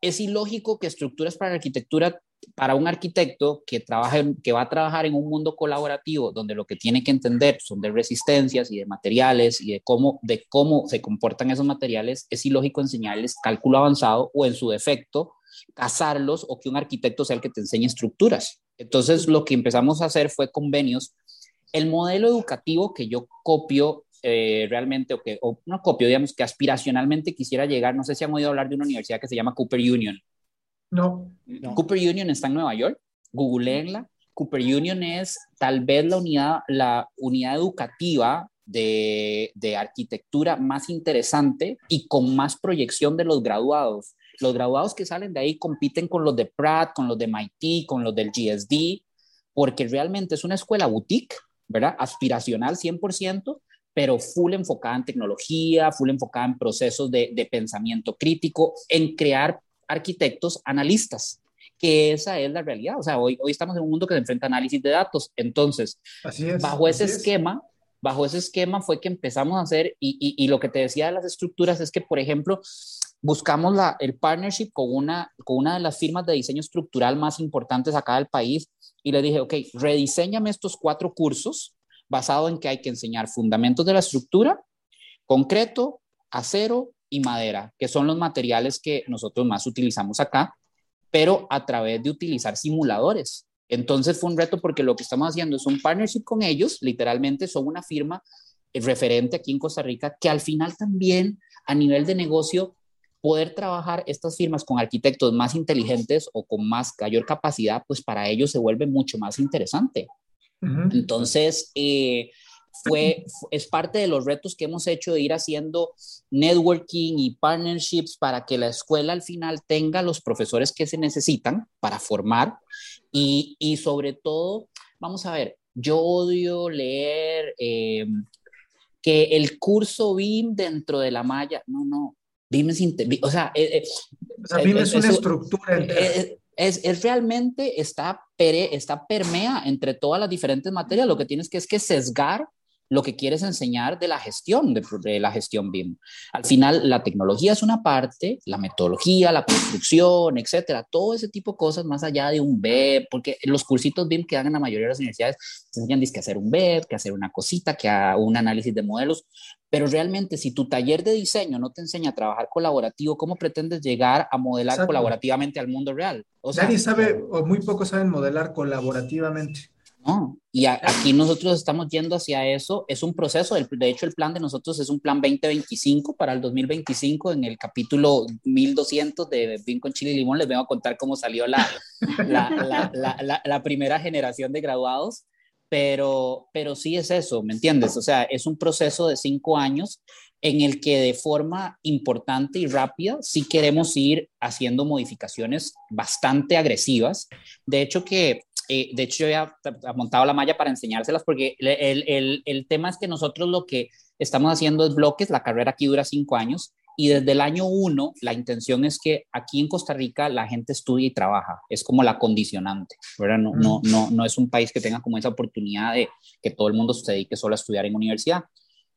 es ilógico que estructuras para arquitectura para un arquitecto que, trabaja que va a trabajar en un mundo colaborativo donde lo que tiene que entender son de resistencias y de materiales y de cómo, de cómo se comportan esos materiales, es ilógico enseñarles cálculo avanzado o en su defecto casarlos o que un arquitecto sea el que te enseñe estructuras. Entonces lo que empezamos a hacer fue convenios. El modelo educativo que yo copio eh, realmente, o que o no copio, digamos que aspiracionalmente quisiera llegar, no sé si han oído hablar de una universidad que se llama Cooper Union. No. Cooper Union está en Nueva York, googleenla. Cooper Union es tal vez la unidad, la unidad educativa de, de, arquitectura más interesante y con más proyección de los graduados. Los graduados que salen de ahí compiten con los de Pratt, con los de MIT, con los del GSD, porque realmente es una escuela boutique, ¿verdad? Aspiracional 100%, pero full enfocada en tecnología, full enfocada en procesos de, de pensamiento crítico, en crear arquitectos analistas, que esa es la realidad. O sea, hoy, hoy estamos en un mundo que se enfrenta a análisis de datos. Entonces, bajo ese esquema, bajo ese esquema fue que empezamos a hacer, y, y, lo que te decía de las estructuras es que, por ejemplo, buscamos la, el partnership con una, con una de las firmas de diseño estructural más importantes acá del país y le dije, ok, rediseñame estos cuatro cursos basado en que hay que enseñar fundamentos de la estructura, concreto, acero, y madera, que son los materiales que nosotros más utilizamos acá, pero a través de utilizar simuladores. Entonces fue un reto porque lo que estamos haciendo es un partnership con ellos, literalmente son una firma referente aquí en Costa Rica, que al final también a nivel de negocio, poder trabajar estas firmas con arquitectos más inteligentes o con más mayor capacidad, pues para ellos se vuelve mucho más interesante. Entonces, eh, fue, es parte de los retos que hemos hecho de ir haciendo networking y partnerships para que la escuela al final tenga los profesores que se necesitan para formar y, y sobre todo, vamos a ver, yo odio leer eh, que el curso BIM dentro de la malla, no, no, BIM es, o sea, eh, eh, o sea BIM es, una estructura Es, es, realmente está, pere, está permea entre todas las diferentes materias. Lo que tienes que es que sesgar lo que quiere es enseñar de la gestión, de, la gestión BIM. Al final, la tecnología es una parte, la metodología, la construcción, etcétera, todo ese tipo de cosas más allá de un web, porque los cursitos BIM que dan en la mayoría de las universidades te enseñan que hacer un web, que hacer una cosita, que un análisis de modelos, pero realmente si tu taller de diseño no te enseña a trabajar colaborativo, ¿cómo pretendes llegar a modelar colaborativamente al mundo real? O sea, Nadie sabe, o muy pocos saben modelar colaborativamente. No, y aquí nosotros estamos yendo hacia eso. Es un proceso, de hecho el plan de nosotros es un plan 2025 para el 2025. En el capítulo 1200 de Vin con Chile y Limón les vengo a contar cómo salió la, la, la, la, primera generación de graduados. Pero, pero sí es eso, ¿me entiendes? O sea, es un proceso de cinco años en el que de forma importante y rápida sí queremos ir haciendo modificaciones bastante agresivas. De hecho, que eh, de hecho, yo ya he montado la malla para enseñárselas porque el, el, el, tema es que nosotros lo que estamos haciendo es bloques, la carrera aquí dura cinco años y desde el año uno la intención es que aquí en Costa Rica la gente estudie y trabaja, es como la condicionante, ¿verdad? No, no, no, no es un país que tenga como esa oportunidad de que todo el mundo se dedique solo a estudiar en universidad.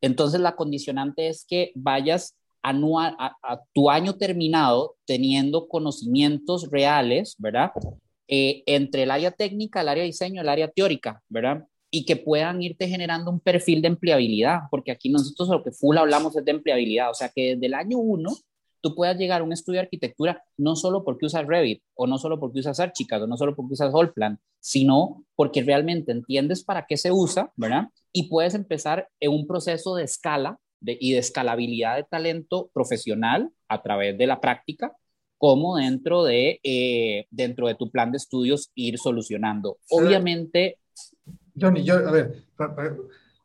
Entonces la condicionante es que vayas anual, a, a tu año terminado teniendo conocimientos reales, ¿verdad? Eh, entre el área técnica, el área diseño, el área teórica, ¿verdad? Y que puedan irte generando un perfil de empleabilidad, porque aquí nosotros lo que full hablamos es de empleabilidad, o sea que desde el año uno tú puedas llegar a un estudio de arquitectura no solo porque usas Revit, o no solo porque usas Archicad, o no solo porque usas Holplan, sino porque realmente entiendes para qué se usa, ¿verdad? Y puedes empezar en un proceso de escala y de escalabilidad de talento profesional a través de la práctica cómo dentro de, eh, dentro de tu plan de estudios ir solucionando. Obviamente... Johnny, yo, a ver,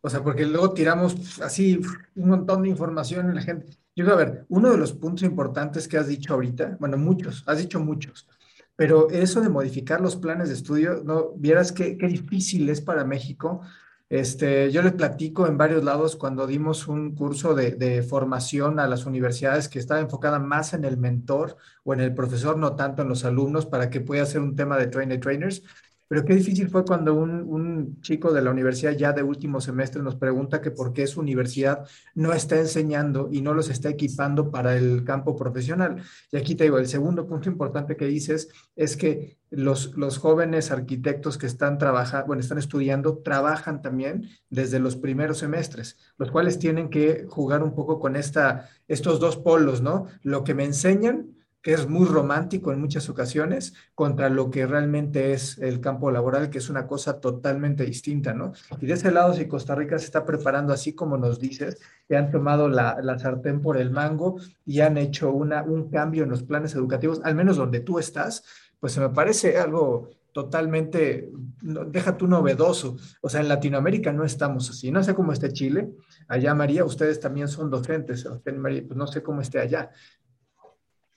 o sea, porque luego tiramos así un montón de información en la gente. Yo, a ver, uno de los puntos importantes que has dicho ahorita, bueno, muchos, has dicho muchos, pero eso de modificar los planes de estudio, no vieras qué, qué difícil es para México este, yo les platico en varios lados cuando dimos un curso de, formación a las universidades que estaba enfocada más en el mentor o en el profesor, no tanto en los alumnos, para que pueda ser un tema de trainer trainers. Pero qué difícil fue cuando un, un, chico de la universidad ya de último semestre nos pregunta que por qué su universidad no está enseñando y no los está equipando para el campo profesional. Y aquí te digo, el segundo punto importante que dices es que los, los jóvenes arquitectos que están trabajando, bueno, están estudiando, trabajan también desde los primeros semestres, los cuales tienen que jugar un poco con esta, estos dos polos, ¿no? Lo que me enseñan que es muy romántico en muchas ocasiones, contra lo que realmente es el campo laboral, que es una cosa totalmente distinta, ¿no? Y de ese lado, si Costa Rica se está preparando así como nos dices, que han tomado la, la sartén por el mango y han hecho una, un cambio en los planes educativos, al menos donde tú estás, pues se me parece algo totalmente, deja tú novedoso. O sea, en Latinoamérica no estamos así. No sé cómo esté Chile. Allá, María, ustedes también son docentes. María, pues no sé cómo esté allá.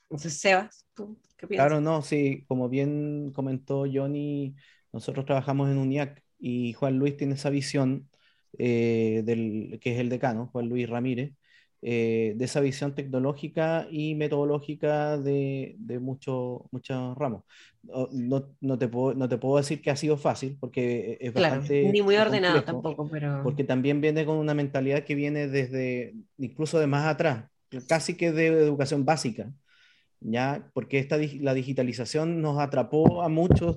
Entonces, Sebas, ¿tú qué piensas? Claro, no, sí, como bien comentó Johnny, nosotros trabajamos en UNIAC y Juan Luis tiene esa visión eh, del, que es el decano, Juan Luis Ramírez, eh, de esa visión tecnológica y metodológica de, de muchos ramos. No, no, te puedo, no te puedo decir que ha sido fácil, porque es claro, bastante... Ni muy ordenado tampoco, pero... Porque también viene con una mentalidad que viene desde, incluso de más atrás, casi que de educación básica. ¿Ya? Porque esta, la digitalización nos atrapó a muchos,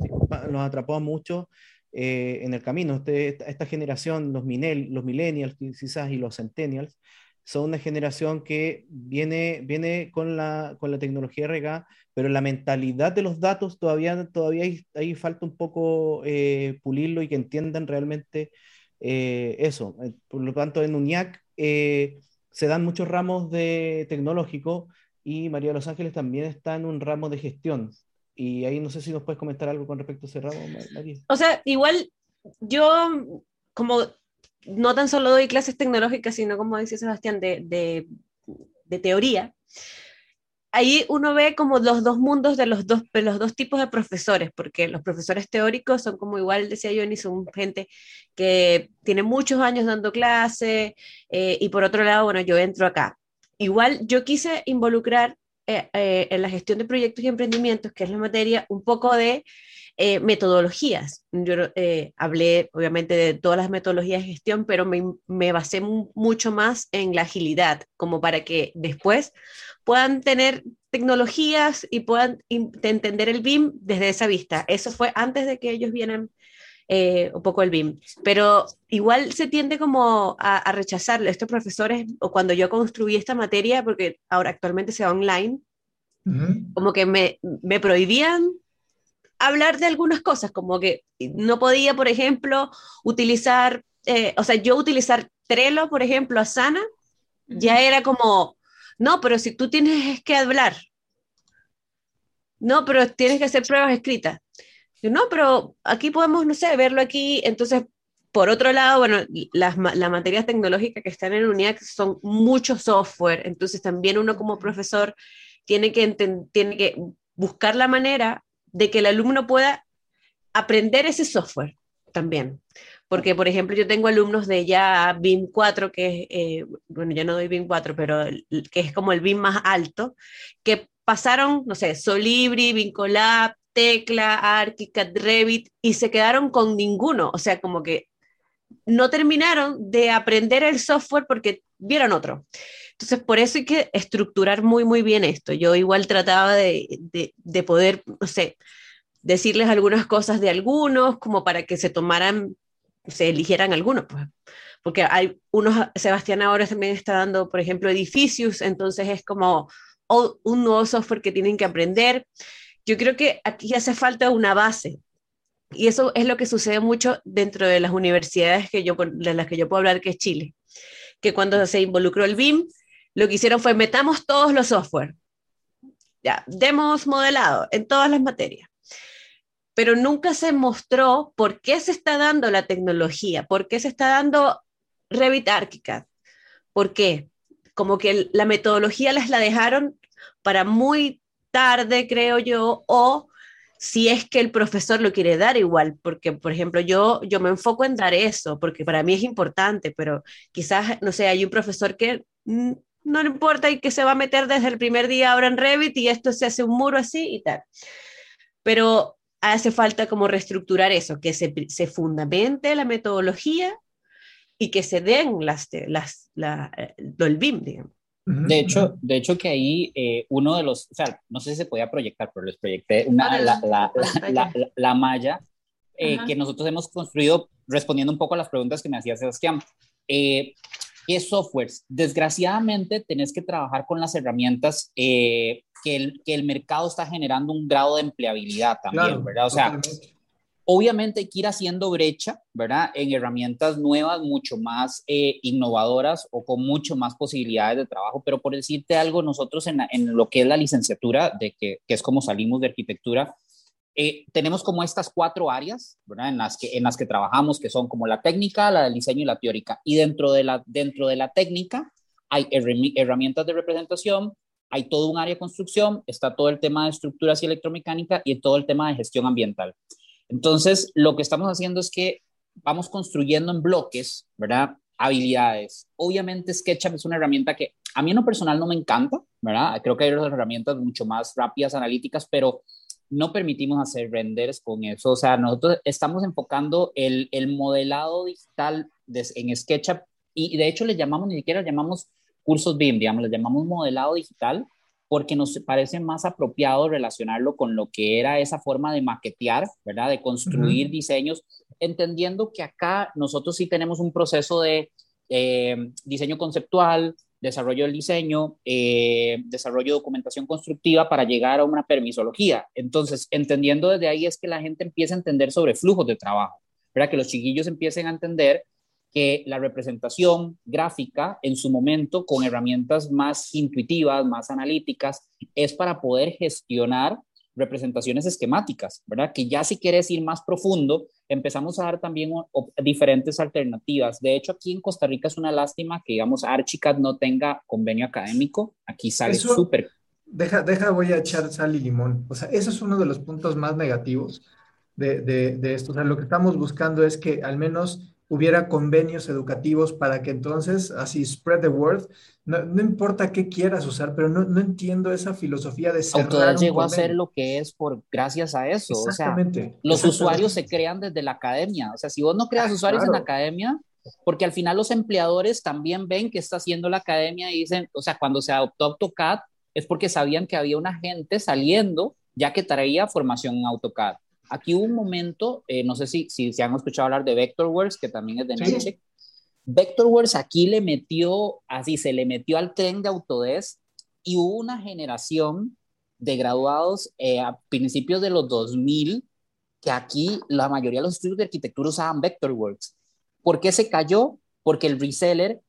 nos atrapó a muchos eh, en el camino. Este, esta, generación, los, minel, los millennials quizás y los centennials, son una generación que viene, viene con, la, con la tecnología regada, pero la mentalidad de los datos todavía, todavía ahí, falta un poco eh, pulirlo y que entiendan realmente eh, eso. Por lo tanto, en UNIAC se dan muchos ramos de tecnológico, y María de los Ángeles también está en un ramo de gestión. Y ahí no sé si nos puedes comentar algo con respecto a ese ramo, María. O sea, igual yo, como no tan solo doy clases tecnológicas, sino como decía Sebastián, de, de, teoría, ahí uno ve como los dos mundos de los dos, los dos tipos de profesores, porque los profesores teóricos son como igual, decía Johnny, son gente que tiene muchos años dando clase, eh, y por otro lado, bueno, yo entro acá igual yo quise involucrar eh, eh, en la gestión de proyectos y emprendimientos, que es la materia, un poco de eh, metodologías. Yo hablé obviamente de todas las metodologías de gestión, pero me, me basé mucho más en la agilidad, como para que después puedan tener tecnologías y puedan entender el BIM desde esa vista. Eso fue antes de que ellos vienen eh, un poco el BIM, pero igual se tiende como a, a rechazarle estos profesores, o cuando yo construí esta materia, porque ahora actualmente se va online, como que me, me prohibían hablar de algunas cosas, como que no podía, por ejemplo, utilizar, eh, o sea, yo utilizar Trello, por ejemplo, Asana, ya era como, no, pero si tú tienes que hablar, no, pero tienes que hacer pruebas escritas no, pero aquí podemos, no sé, verlo aquí. Entonces, por otro lado, bueno, las, materias tecnológicas que están en UNIAC son mucho software, entonces también uno como profesor tiene que, tiene que buscar la manera de que el alumno pueda aprender ese software también. Porque, por ejemplo, yo tengo alumnos de ya BIM 4, que es, eh, bueno, yo no doy BIM 4, pero que es como el BIM más alto, que pasaron, no sé, Solibri, Vincolab, Tecla, ArchiCAD, Revit y se quedaron con ninguno. O sea, como que no terminaron de aprender el software porque vieron otro. Entonces, por eso hay que estructurar muy, muy bien esto. Yo igual trataba de, de, poder, no sé, decirles algunas cosas de algunos, como para que se tomaran, se eligieran algunos, pues. Porque hay unos, Sebastián ahora también está dando, por ejemplo, edificios, entonces es como un nuevo software que tienen que aprender. Yo creo que aquí hace falta una base. Y eso es lo que sucede mucho dentro de las universidades que yo, de las que yo puedo hablar, que es Chile. Que cuando se involucró el BIM, lo que hicieron fue metamos todos los software. Ya, demos modelado en todas las materias. Pero nunca se mostró por qué se está dando la tecnología, por qué se está dando Revit ArchiCAD. ¿Por qué? Como que la metodología las la dejaron para muy tarde, creo yo, o si es que el profesor lo quiere dar igual, porque, por ejemplo, yo, yo me enfoco en dar eso, porque para mí es importante, pero quizás, no sé, hay un profesor que no le importa y que se va a meter desde el primer día ahora en Revit y esto se hace un muro así y tal. Pero hace falta como reestructurar eso, que se, se fundamente la metodología y que se den las, las, la, eh, el BIM, digamos. De hecho, de hecho que ahí eh, uno de los, o sea, no sé si se podía proyectar, pero les proyecté una, la, la, la, la, malla eh, que nosotros hemos construido respondiendo un poco a las preguntas que me hacía Sebastián. Eh, ¿Qué softwares? Desgraciadamente tenés que trabajar con las herramientas que el, que, el, mercado está generando un grado de empleabilidad también, ¿verdad? O sea, Obviamente hay que ir haciendo brecha, ¿verdad? En herramientas nuevas, mucho más eh, innovadoras o con mucho más posibilidades de trabajo, pero por decirte algo, nosotros en, lo que es la licenciatura, de que, es como salimos de arquitectura, eh, tenemos como estas cuatro áreas, ¿verdad? En las, que, en las que trabajamos, que son como la técnica, la del diseño y la teórica. Y dentro de la, dentro de la técnica hay herramientas de representación, hay todo un área de construcción, está todo el tema de estructuras y electromecánica y todo el tema de gestión ambiental. Entonces, lo que estamos haciendo es que vamos construyendo en bloques, ¿verdad? Habilidades. Obviamente SketchUp es una herramienta que a mí en lo personal no me encanta, ¿verdad? Creo que hay otras herramientas mucho más rápidas, analíticas, pero no permitimos hacer renders con eso. O sea, nosotros estamos enfocando el, el modelado digital en SketchUp y de hecho le llamamos, ni siquiera le llamamos cursos BIM, digamos, le llamamos modelado digital porque nos parece más apropiado relacionarlo con lo que era esa forma de maquetear, ¿verdad? De construir diseños, entendiendo que acá nosotros sí tenemos un proceso de eh, diseño conceptual, desarrollo del diseño, eh, desarrollo de documentación constructiva para llegar a una permisología. Entonces, entendiendo desde ahí es que la gente empieza a entender sobre flujos de trabajo, ¿verdad? Que los chiquillos empiecen a entender que la representación gráfica en su momento con herramientas más intuitivas, más analíticas, es para poder gestionar representaciones esquemáticas, ¿verdad? Que ya si quieres ir más profundo, empezamos a dar también diferentes alternativas. De hecho, aquí en Costa Rica es una lástima que, digamos, Archicad no tenga convenio académico. Aquí sale súper... Deja, deja, voy a echar sal y limón. O sea, eso es uno de los puntos más negativos de, de, de esto. O sea, lo que estamos buscando es que al menos hubiera convenios educativos para que entonces, así, spread the word. No, no importa qué quieras usar, pero no, no entiendo esa filosofía de cerrar llegó a ser lo que es por gracias a eso. Exactamente. O sea, los usuarios se crean desde la academia. O sea, si vos no creas ah, usuarios en la academia, porque al final los empleadores también ven que está haciendo la academia y dicen, o sea, cuando se adoptó AutoCAD es porque sabían que había una gente saliendo ya que traía formación en AutoCAD. Aquí hubo un momento, eh, no sé si, si se han escuchado hablar de Vectorworks, que también es de Neurotech. Vectorworks aquí le metió, así se le metió al tren de Autodesk y hubo una generación de graduados eh, a principios de los 2000 que aquí la mayoría de los estudios de arquitectura usaban Vectorworks. ¿Por qué se cayó? Porque el reseller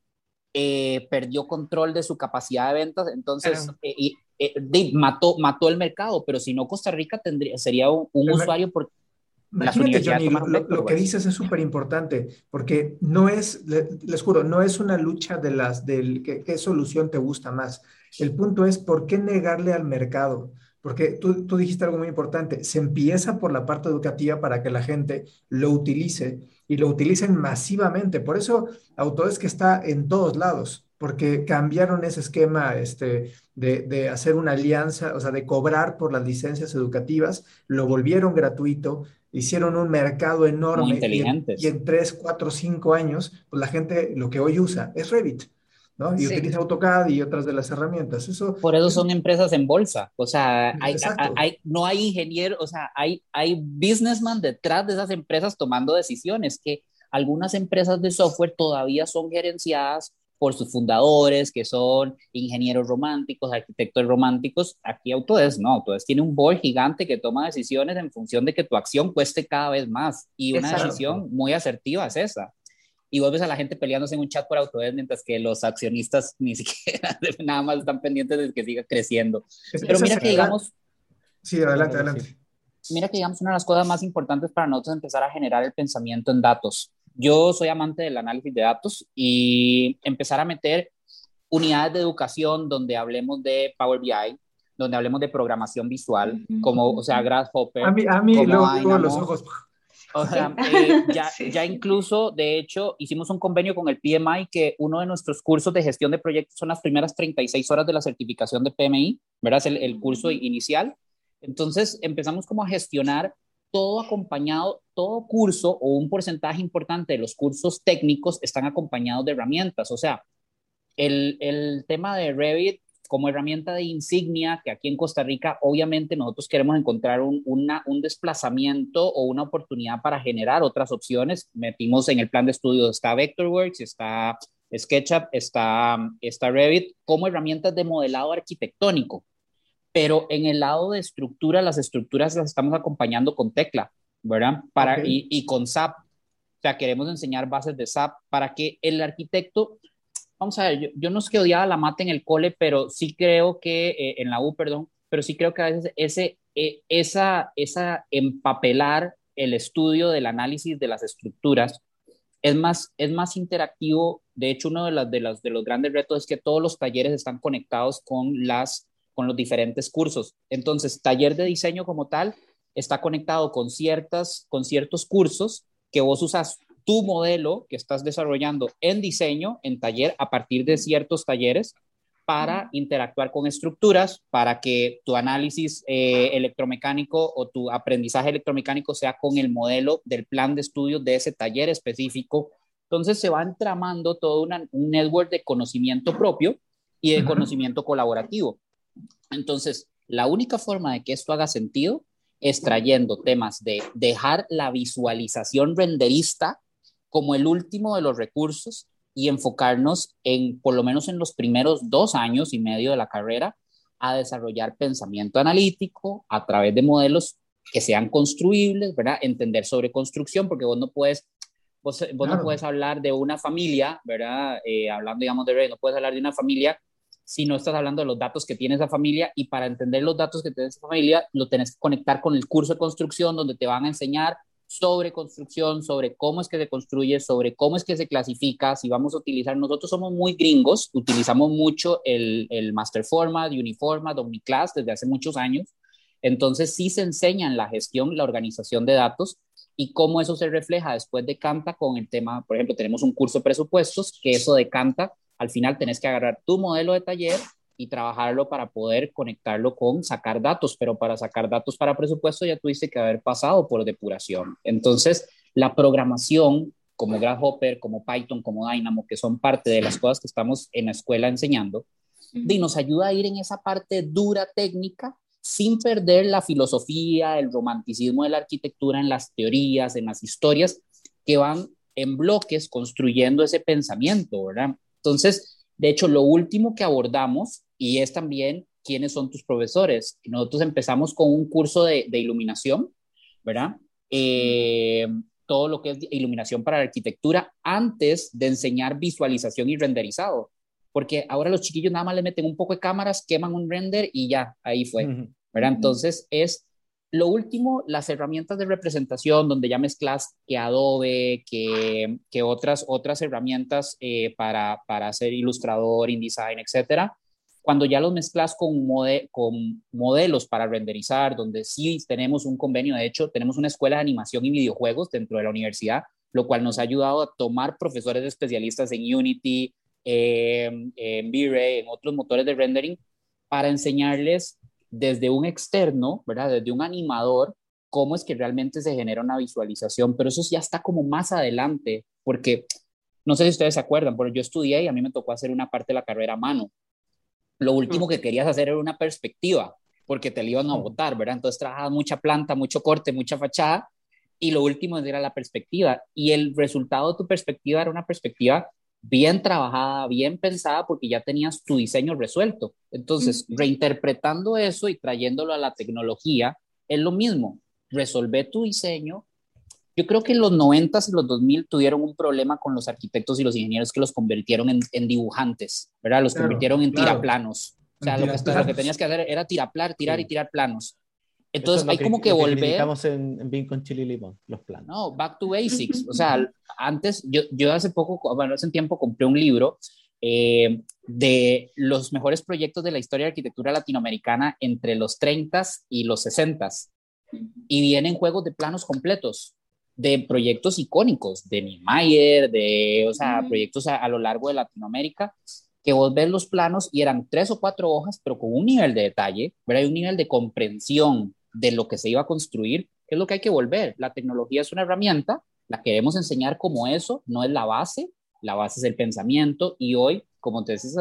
eh, perdió control de su capacidad de ventas, entonces y, eh, mató, mató el mercado, pero si no, Costa Rica tendría, sería un, usuario por... Imagínate, Johnny, lo, que dices es súper importante, porque no es, les juro, no es una lucha de las, del qué, qué solución te gusta más. El punto es, ¿por qué negarle al mercado? Porque tú, tú, dijiste algo muy importante, se empieza por la parte educativa para que la gente lo utilice y lo utilicen masivamente. Por eso Autodesk está en todos lados porque cambiaron ese esquema este, de, hacer una alianza, o sea, de cobrar por las licencias educativas, lo volvieron gratuito, hicieron un mercado enorme y en, y en 3, 4, 5 años, pues la gente lo que hoy usa es Revit. ¿no? Y utiliza AutoCAD y otras de las herramientas. Eso, Por eso son empresas en bolsa. O sea, hay, hay, no hay ingeniero, o sea, hay, hay businessman detrás de esas empresas tomando decisiones que algunas empresas de software todavía son gerenciadas por sus fundadores, que son ingenieros románticos, arquitectos románticos. Aquí Autodesk no, Autodesk tiene un board gigante que toma decisiones en función de que tu acción cueste cada vez más. Y una decisión muy asertiva es esa. Y vuelves a la gente peleándose en un chat por Autodesk, mientras que los accionistas ni siquiera nada más están pendientes de que siga creciendo. Pero mira que digamos... Sí, adelante, adelante. Mira que digamos una de las cosas más importantes para nosotros es empezar a generar el pensamiento en datos. Yo soy amante del análisis de datos y empezar a meter unidades de educación donde hablemos de Power BI, donde hablemos de programación visual, como, o sea, Grasshopper. A mí, a mí luego, los ojos. O sea, eh, ya, ya, incluso, de hecho, hicimos un convenio con el PMI que uno de nuestros cursos de gestión de proyectos son las primeras 36 horas de la certificación de PMI, ¿verdad? Es el, el curso inicial. Entonces empezamos como a gestionar todo acompañado, todo curso o un porcentaje importante de los cursos técnicos están acompañados de herramientas. O sea, el, el tema de Revit como herramienta de insignia, que aquí en Costa Rica obviamente nosotros queremos encontrar un, un desplazamiento o una oportunidad para generar otras opciones. Metimos en el plan de estudio, está Vectorworks, está SketchUp, está, está Revit, como herramientas de modelado arquitectónico pero en el lado de estructura, las estructuras las estamos acompañando con tecla, ¿verdad? Para, y, con SAP. O sea, queremos enseñar bases de SAP para que el arquitecto, vamos a ver, yo, no es que odiaba la mate en el cole, pero sí creo que, eh, en la U, perdón, pero sí creo que a veces ese, eh, esa, esa empapelar el estudio del análisis de las estructuras es más, es más interactivo. De hecho, uno de, las, de, las, de los grandes retos es que todos los talleres están conectados con las con los diferentes cursos. Entonces, taller de diseño como tal está conectado con, ciertas, con ciertos cursos que vos usas tu modelo que estás desarrollando en diseño, en taller, a partir de ciertos talleres para interactuar con estructuras, para que tu análisis eh, electromecánico o tu aprendizaje electromecánico sea con el modelo del plan de estudio de ese taller específico. Entonces se va entramando todo un network de conocimiento propio y de conocimiento colaborativo. Entonces, la única forma de que esto haga sentido es trayendo temas de dejar la visualización renderista como el último de los recursos y enfocarnos en, por lo menos en los primeros dos años y medio de la carrera, a desarrollar pensamiento analítico a través de modelos que sean construibles, ¿verdad? Entender sobre construcción, porque vos no puedes, vos, no puedes hablar de una familia, ¿verdad? Eh, hablando, digamos, de no puedes hablar de una familia si no estás hablando de los datos que tiene esa familia y para entender los datos que tiene esa familia lo tenés que conectar con el curso de construcción donde te van a enseñar sobre construcción, sobre cómo es que se construye, sobre cómo es que se clasifica, si vamos a utilizar, nosotros somos muy gringos, utilizamos mucho el, el Master Format, Uniformat, Omniclass desde hace muchos años, entonces sí se enseña en la gestión, la organización de datos y cómo eso se refleja después decanta con el tema, por ejemplo, tenemos un curso de presupuestos, que eso decanta, al final tenés que agarrar tu modelo de taller y trabajarlo para poder conectarlo con sacar datos, pero para sacar datos para presupuesto ya tuviste que haber pasado por depuración. Entonces, la programación como Grasshopper, como Python, como Dynamo, que son parte de las cosas que estamos en la escuela enseñando, y nos ayuda a ir en esa parte dura técnica sin perder la filosofía, el romanticismo de la arquitectura en las teorías, en las historias que van en bloques construyendo ese pensamiento, ¿verdad? Entonces, de hecho, lo último que abordamos y es también quiénes son tus profesores. Nosotros empezamos con un curso de, iluminación, ¿verdad? Eh, todo lo que es iluminación para la arquitectura antes de enseñar visualización y renderizado, porque ahora los chiquillos nada más le meten un poco de cámaras, queman un render y ya, ahí fue, ¿verdad? Entonces es lo último, las herramientas de representación, donde ya mezclas que Adobe, que, que otras, otras herramientas eh, para, para hacer ilustrador, InDesign, etcétera, cuando ya los mezclas con, con modelos para renderizar, donde sí tenemos un convenio, de hecho, tenemos una escuela de animación y videojuegos dentro de la universidad, lo cual nos ha ayudado a tomar profesores especialistas en Unity, en V-Ray, en otros motores de rendering, para enseñarles desde un externo, ¿verdad? Desde un animador, cómo es que realmente se genera una visualización, pero eso ya está como más adelante, porque no sé si ustedes se acuerdan, pero yo estudié y a mí me tocó hacer una parte de la carrera a mano lo último que querías hacer era una perspectiva, porque te la iban a botar, ¿verdad? Entonces trabajabas mucha planta, mucho corte, mucha fachada, y lo último era la perspectiva. Y el resultado de tu perspectiva era una perspectiva bien trabajada, bien pensada, porque ya tenías tu diseño resuelto. Entonces, reinterpretando eso y trayéndolo a la tecnología, es lo mismo. Resolver tu diseño yo creo que en los 90 y los 2000 tuvieron un problema con los arquitectos y los ingenieros que los convirtieron en, dibujantes, ¿verdad? Los convirtieron en tiraplanos. O sea, lo que, tenías que hacer era tiraplar, tirar y tirar planos. Entonces hay como que, volver. Estamos en, en con chile y limón, los planos. No, back to basics. O sea, antes, yo, yo hace poco, bueno, hace un tiempo compré un libro eh, de los mejores proyectos de la historia de arquitectura latinoamericana entre los 30 y los 60 y vienen juegos de planos completos de proyectos icónicos, de Niemeyer, de, o sea, proyectos a, lo largo de Latinoamérica, que vos ves los planos y eran tres o cuatro hojas, pero con un nivel de detalle, ¿verdad? un nivel de comprensión de lo que se iba a construir, que es lo que hay que volver. La tecnología es una herramienta, la queremos enseñar como eso, no es la base, la base es el pensamiento y hoy, como te decís,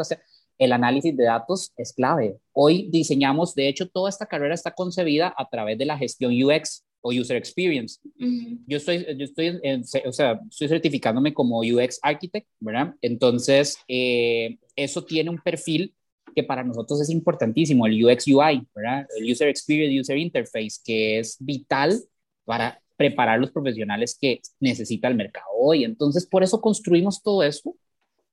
el análisis de datos es clave. Hoy diseñamos, de hecho, toda esta carrera está concebida a través de la gestión UX, o User Experience. Yo estoy, yo estoy, o sea, estoy certificándome como UX Architect, ¿verdad? Entonces, eh, eso tiene un perfil que para nosotros es importantísimo, el UX UI, ¿verdad? El User Experience, User Interface, que es vital para preparar los profesionales que necesita el mercado hoy. Entonces, por eso construimos todo esto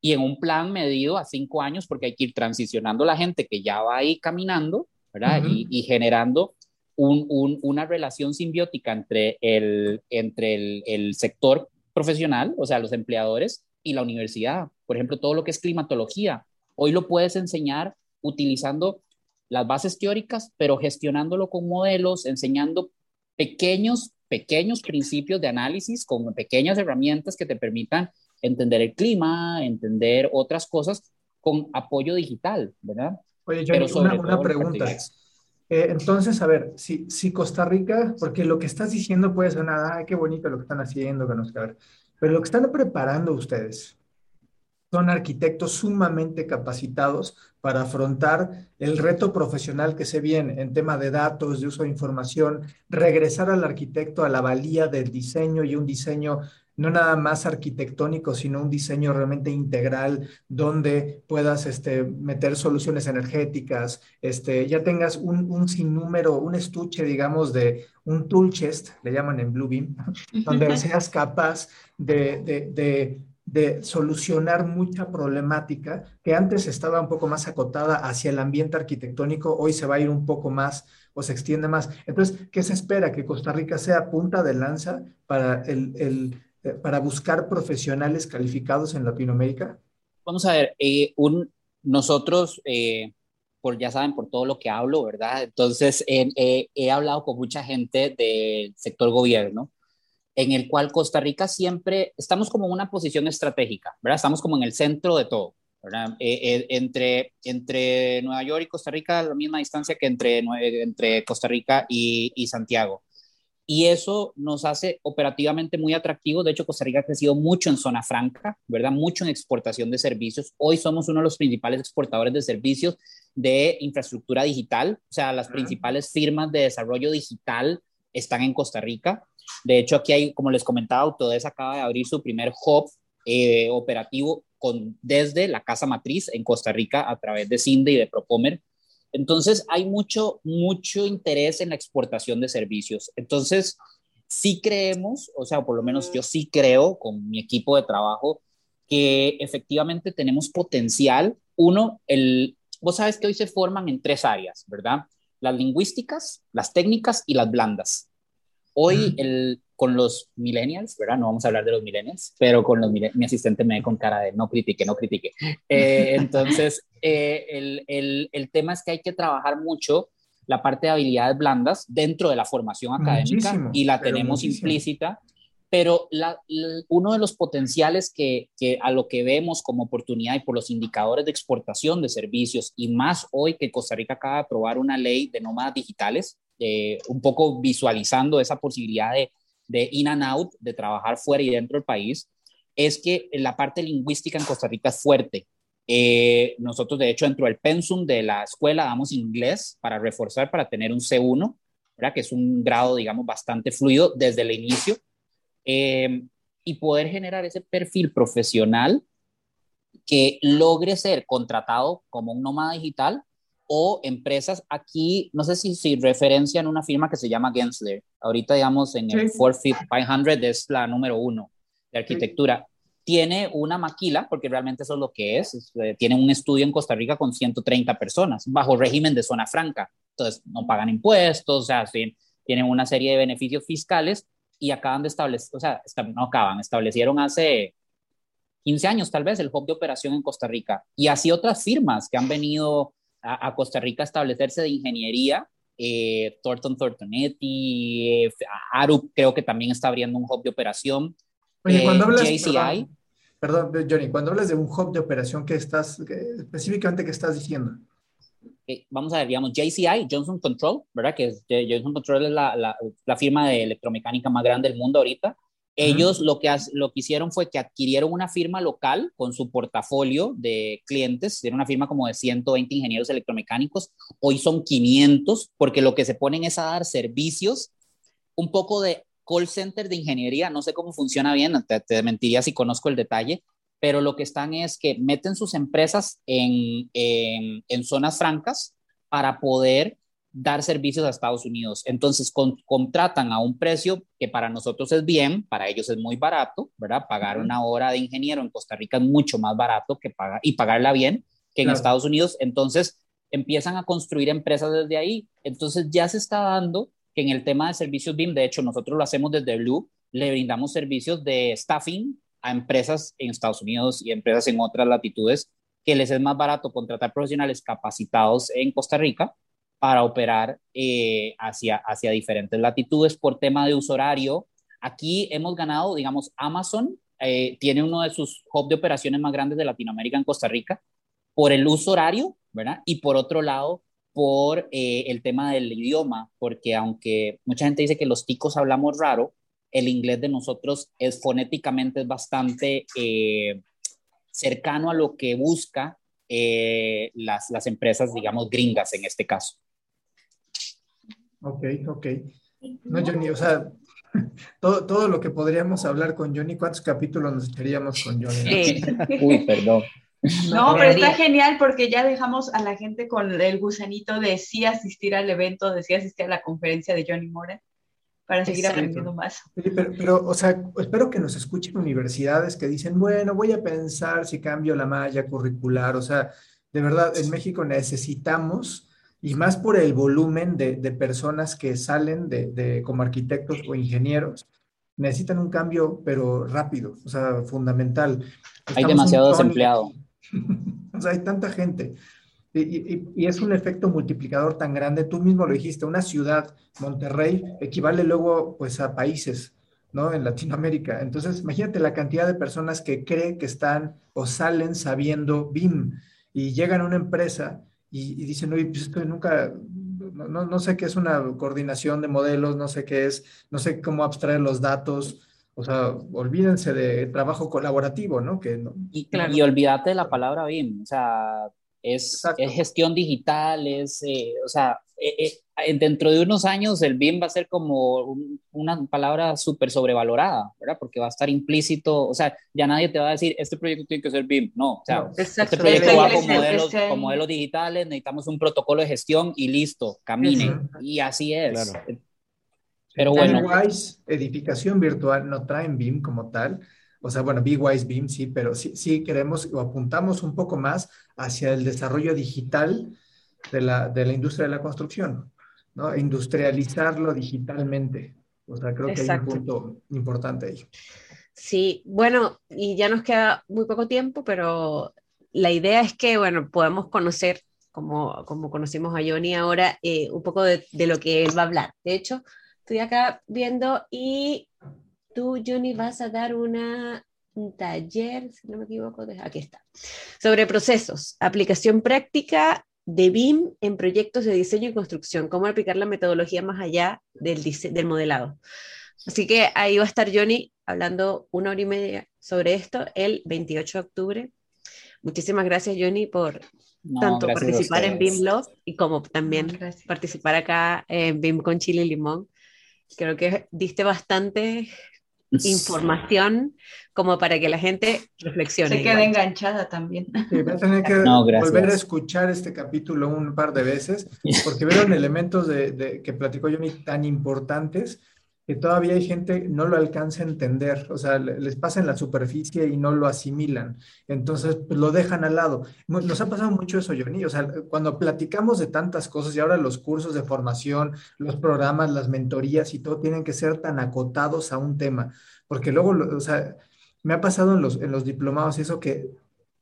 y en un plan medido a cinco años, porque hay que ir transicionando la gente que ya va ahí caminando, ¿verdad? y, y generando una relación simbiótica entre, el, entre el, sector profesional, o sea, los empleadores, y la universidad. Por ejemplo, todo lo que es climatología. Hoy lo puedes enseñar utilizando las bases teóricas, pero gestionándolo con modelos, enseñando pequeños, pequeños principios de análisis con pequeñas herramientas que te permitan entender el clima, entender otras cosas con apoyo digital, ¿verdad? Oye, yo una, una pregunta. Eh, entonces, a ver, si, si Costa Rica, porque lo que estás diciendo puede sonar, ay, qué bonito lo que están haciendo, que no sé ver, pero lo que están preparando ustedes son arquitectos sumamente capacitados para afrontar el reto profesional que se viene en tema de datos, de uso de información, regresar al arquitecto a la valía del diseño y un diseño no nada más arquitectónico, sino un diseño realmente integral donde puedas este, meter soluciones energéticas, este, ya tengas un, un sinnúmero, un estuche, digamos, de un tool chest, le llaman en Bluebeam, donde seas capaz de, de, de solucionar mucha problemática que antes estaba un poco más acotada hacia el ambiente arquitectónico, hoy se va a ir un poco más o se extiende más. Entonces, ¿qué se espera? Que Costa Rica sea punta de lanza para el, el eh, para buscar profesionales calificados en Latinoamérica? Vamos a ver, eh, un, nosotros, eh, por, ya saben, por todo lo que hablo, ¿verdad? Entonces, he hablado con mucha gente del sector gobierno en el cual Costa Rica siempre estamos como en una posición estratégica, ¿verdad? Estamos como en el centro de todo, ¿verdad? Eh, eh, entre, entre Nueva York y Costa Rica, la misma distancia que entre, entre Costa Rica y, y Santiago y eso nos hace operativamente muy atractivos. De hecho, Costa Rica ha crecido mucho en zona franca, ¿verdad? Mucho en exportación de servicios. Hoy somos uno de los principales exportadores de servicios de infraestructura digital, o sea, las principales firmas de desarrollo digital están en Costa Rica. De hecho, aquí hay, como les comentaba, Autodesk acaba de abrir su primer hub eh, operativo con, desde la casa matriz en Costa Rica a través de CINDE y de Propomer. Entonces, hay mucho, mucho interés en la exportación de servicios. Entonces, sí creemos, o sea, por lo menos yo sí creo con mi equipo de trabajo que efectivamente tenemos potencial. Uno, el, vos sabes que hoy se forman en tres áreas, ¿verdad? Las lingüísticas, las técnicas y las blandas. Hoy el, con los millennials, ¿verdad? No vamos a hablar de los millennials, pero con los mi asistente me ve con cara de no critique, no critique. Eh, entonces, eh, el, el, el, tema es que hay que trabajar mucho la parte de habilidades blandas dentro de la formación académica y la tenemos implícita, pero la, uno de los potenciales que, que, a lo que vemos como oportunidad y por los indicadores de exportación de servicios y más hoy que Costa Rica acaba de aprobar una ley de nómadas digitales, eh, un poco visualizando esa posibilidad de de in and out, de trabajar fuera y dentro del país, es que la parte lingüística en Costa Rica es fuerte. Eh, nosotros, de hecho, dentro del pensum de la escuela damos inglés para reforzar, para tener un C1, ¿verdad? que es un grado, digamos, bastante fluido desde el inicio, eh, y poder generar ese perfil profesional que logre ser contratado como un nómada digital o empresas aquí, no sé si, si referencian una firma que se llama Gensler. Ahorita, digamos, en el Forfeit 500 es la número uno de arquitectura. Tiene una maquila, porque realmente eso es lo que es. Eh, tiene un estudio en Costa Rica con 130 personas, bajo régimen de zona franca. Entonces, no pagan impuestos, o sea, tienen una serie de beneficios fiscales y acaban de establecer, o sea, no acaban, establecieron hace 15 años tal vez el hub de operación en Costa Rica. Y así otras firmas que han venido a, Costa Rica establecerse de ingeniería. Eh, Thornton Thorntonetti, eh, Arup creo que también está abriendo un hub de operación. Oye, cuando eh, hablas, JCI, perdón, Johnny, cuando hablas de un hub de operación, ¿qué estás, específicamente qué estás diciendo? Eh, vamos a ver, digamos, JCI, Johnson Control, ¿verdad? Que es, Johnson Control es la, la, la, firma de electromecánica más grande del mundo ahorita. Ellos lo, que, lo que hicieron fue que adquirieron una firma local con su portafolio de clientes, era una firma como de 120 ingenieros electromecánicos, hoy son 500, porque lo que se ponen es a dar servicios, un poco de call center de ingeniería, no sé cómo funciona bien, te, te mentiría si conozco el detalle, pero lo que están es que meten sus empresas en, en, en zonas francas para poder dar servicios a Estados Unidos. Entonces, contratan a un precio que para nosotros es bien, para ellos es muy barato, ¿verdad? Pagar una hora de ingeniero en Costa Rica es mucho más barato que pagar y pagarla bien que en Estados Unidos. Entonces, empiezan a construir empresas desde ahí. Entonces, ya se está dando que en el tema de servicios BIM, de hecho, nosotros lo hacemos desde Blue, le brindamos servicios de staffing a empresas en Estados Unidos y empresas en otras latitudes que les es más barato contratar profesionales capacitados en Costa Rica para operar eh, hacia, hacia diferentes latitudes por tema de uso horario. Aquí hemos ganado, digamos, Amazon eh, tiene uno de sus hubs de operaciones más grandes de Latinoamérica en Costa Rica por el uso horario, ¿verdad? Y por otro lado, por eh, el tema del idioma, porque aunque mucha gente dice que los ticos hablamos raro, el inglés de nosotros es fonéticamente es bastante cercano a lo que busca las, las empresas, digamos, gringas en este caso. Ok, ok. No, Johnny, o sea, todo, todo lo que podríamos hablar con Johnny, ¿cuántos capítulos nos echaríamos con Johnny? Uy, perdón. No, pero está genial porque ya dejamos a la gente con el gusanito de sí asistir al evento, de sí asistir a la conferencia de Johnny Moore para seguir aprendiendo más. Pero, pero, o sea, espero que nos escuchen universidades que dicen, bueno, voy a pensar si cambio la malla curricular. O sea, de verdad, en México necesitamos y más por el volumen de, de personas que salen de, de, como arquitectos o ingenieros, necesitan un cambio, pero rápido, o sea, fundamental. hay demasiado desempleado. o sea, hay tanta gente. Y, y, y, es un efecto multiplicador tan grande. Tú mismo lo dijiste, una ciudad, Monterrey, equivale luego pues a países. ¿no? En Latinoamérica. Entonces, imagínate la cantidad de personas que creen que están o salen sabiendo BIM y llegan a una empresa y, dicen, oye, pues esto nunca, no, no, sé qué es una coordinación de modelos, no sé qué es, no sé cómo abstraer los datos. O sea, olvídense de trabajo colaborativo, ¿no? Que Y, y olvídate de la palabra BIM. O sea, es, es gestión digital, es, eh, o sea, eh, eh, dentro de unos años el BIM va a ser como una palabra súper sobrevalorada, ¿verdad? Porque va a estar implícito, o sea, ya nadie te va a decir, este proyecto tiene que ser BIM, no, o sea, este proyecto va con modelos, con modelos digitales, necesitamos un protocolo de gestión y listo, camine, y así es. Pero bueno. edificación virtual no traen BIM como tal, o sea, bueno, Wise BIM sí, pero sí, sí queremos o apuntamos un poco más hacia el desarrollo digital de la, de la industria de la construcción, ¿no? Industrializarlo digitalmente. O sea, creo que hay un punto importante ahí. Sí, bueno, y ya nos queda muy poco tiempo, pero la idea es que, bueno, podamos conocer, como, como conocimos a Johnny ahora, eh, un poco de, de, lo que él va a hablar. De hecho, estoy acá viendo y tú, Johnny, vas a dar una, un taller, si no me equivoco, aquí está, sobre procesos, aplicación práctica de BIM en proyectos de diseño y construcción, cómo aplicar la metodología más allá del, del modelado. Así que ahí va a estar Johnny hablando una hora y media sobre esto el 28 de octubre. Muchísimas gracias, Johnny, por tanto participar en BIM Love y como también participar acá en BIM con chile y limón. Creo que diste bastante información como para que la gente reflexione. Se quede enganchada también. Sí, voy a tener que volver a escuchar este capítulo un par de veces, porque vieron elementos de, de, que platicó Johnny tan importantes que todavía hay gente no lo alcanza a entender, o sea, les pasa en la superficie y no lo asimilan, entonces pues, lo dejan al lado. Nos ha pasado mucho eso, Johnny, o sea, cuando platicamos de tantas cosas y ahora los cursos de formación, los programas, las mentorías y todo tienen que ser tan acotados a un tema, porque luego, o sea, me ha pasado en los, en los diplomados eso que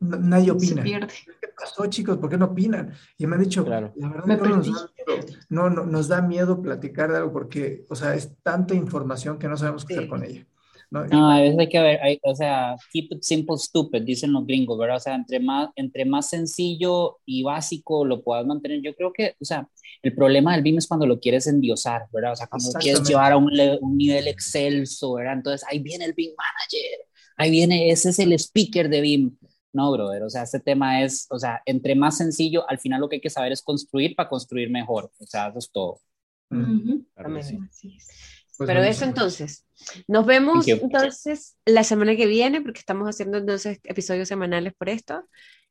nadie opina. ¿Qué pasó, chicos? ¿Por qué no opinan? Y me han dicho, la verdad no nos, da miedo, no, nos da miedo platicar de algo porque, o sea, es tanta información que no sabemos qué hacer con ella. No, a veces hay que ver, o sea, keep it simple, stupid, dicen los gringos, ¿verdad? O sea, entre más, entre más sencillo y básico lo puedas mantener, yo creo que, o sea, el problema del BIM es cuando lo quieres endiosar, ¿verdad? O sea, cuando quieres llevar a un, un nivel excelso, ¿verdad? Entonces ahí viene el BIM Manager, ahí viene, ese es el speaker de BIM. No, brother, o sea, este tema es, o sea, entre más sencillo, al final lo que hay que saber es construir para construir mejor, o sea, eso es todo. Pues Pero eso entonces, nos vemos entonces la semana que viene, porque estamos haciendo entonces episodios semanales por esto.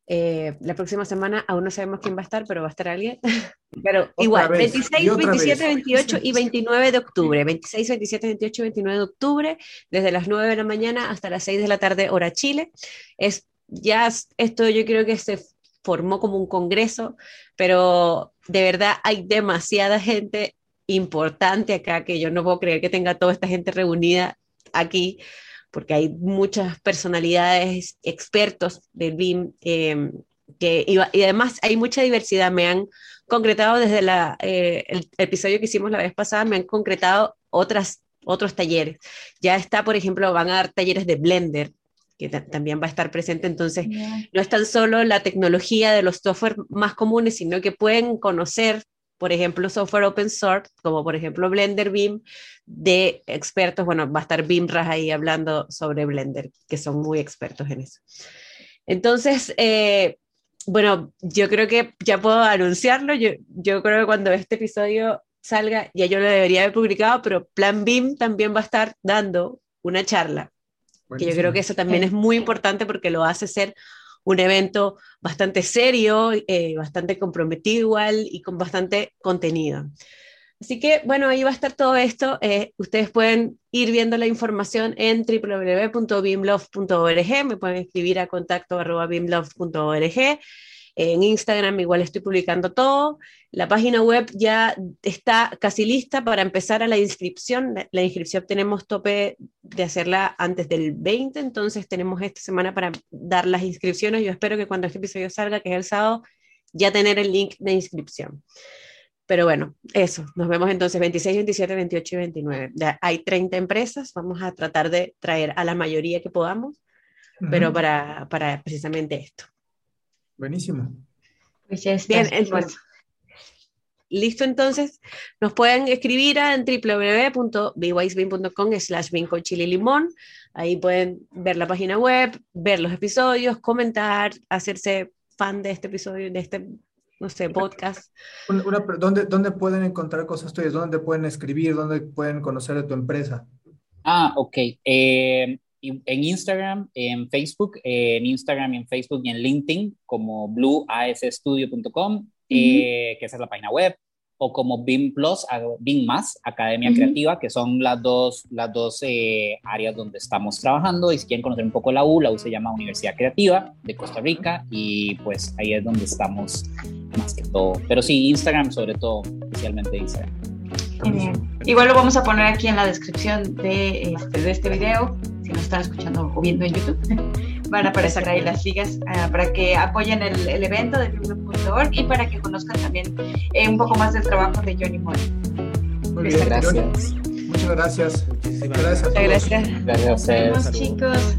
Eh, la próxima semana aún no sabemos quién va a estar, pero va a estar alguien. Pero igual, 26, 27, 28 y 29 de octubre. 26, 27, 28 y 29 de octubre, desde las 9 de la mañana hasta las 6 de la tarde, hora Chile. Es ya esto yo creo que se formó como un congreso, pero de verdad hay demasiada gente importante acá que yo no puedo creer que tenga toda esta gente reunida aquí, porque hay muchas personalidades, expertos del BIM, em, que, y, además hay mucha diversidad. Me han concretado desde la, eh, el episodio que hicimos la vez pasada, me han concretado otras, otros talleres. Ya está, por ejemplo, van a dar talleres de Blender, que también va a estar presente. Entonces, no es tan solo la tecnología de los software más comunes, sino que pueden conocer, por ejemplo, software open source, como por ejemplo Blender Beam, de expertos. Bueno, va a estar BIMRAS ahí hablando sobre Blender, que son muy expertos en eso. Entonces, eh, bueno, yo creo que ya puedo anunciarlo. Yo, yo creo que cuando este episodio salga, ya yo lo debería haber publicado, pero Plan BIM también va a estar dando una charla que yo creo que eso también es muy importante porque lo hace ser un evento bastante serio, eh, bastante comprometido igual y con bastante contenido. Así que, bueno, ahí va a estar todo esto. Eh, ustedes pueden ir viendo la información en www.bimlove.org, me pueden escribir a contacto arroba bimlove.org en Instagram igual estoy publicando todo. La página web ya está casi lista para empezar a la inscripción. La, inscripción tenemos tope de hacerla antes del 20, entonces tenemos esta semana para dar las inscripciones. Yo espero que cuando este episodio salga, que es el sábado, ya tener el link de inscripción. Pero bueno, eso, nos vemos entonces 26, 27, 28 y 29. Ya hay 30 empresas, vamos a tratar de traer a la mayoría que podamos, pero para, para precisamente esto. Buenísimo. Pues ya está. Bien, entonces, listo entonces, nos pueden escribir a www.bywisbean.com slash limón. Ahí pueden ver la página web, ver los episodios, comentar, hacerse fan de este episodio, de este, no sé, podcast. Una, ¿dónde, ¿Dónde pueden encontrar cosas tuyas? ¿Dónde pueden escribir? ¿Dónde pueden conocer de tu empresa? Ah, ok. Eh, en Instagram, en Facebook, en Instagram y en Facebook y en LinkedIn como blueasstudio.com, eh, que esa es la página web o como BIM Plus, BIM Más, Academia Creativa, que son las dos, las dos eh, áreas donde estamos trabajando. Y si quieren conocer un poco la U, la U se llama Universidad Creativa de Costa Rica y pues ahí es donde estamos más que todo. Pero sí, Instagram sobre todo, especialmente Instagram. Igual lo vamos a poner aquí en la descripción de este, de este video, si nos están escuchando o viendo en YouTube. van a aparecer ahí las ligas ah, para que apoyen el, el evento de Blue.org y para que conozcan también eh, un poco más del trabajo de Johnny Moore. Muy bien, gracias. Muchas gracias. Muchísimas gracias. Gracias. Gracias a chicos.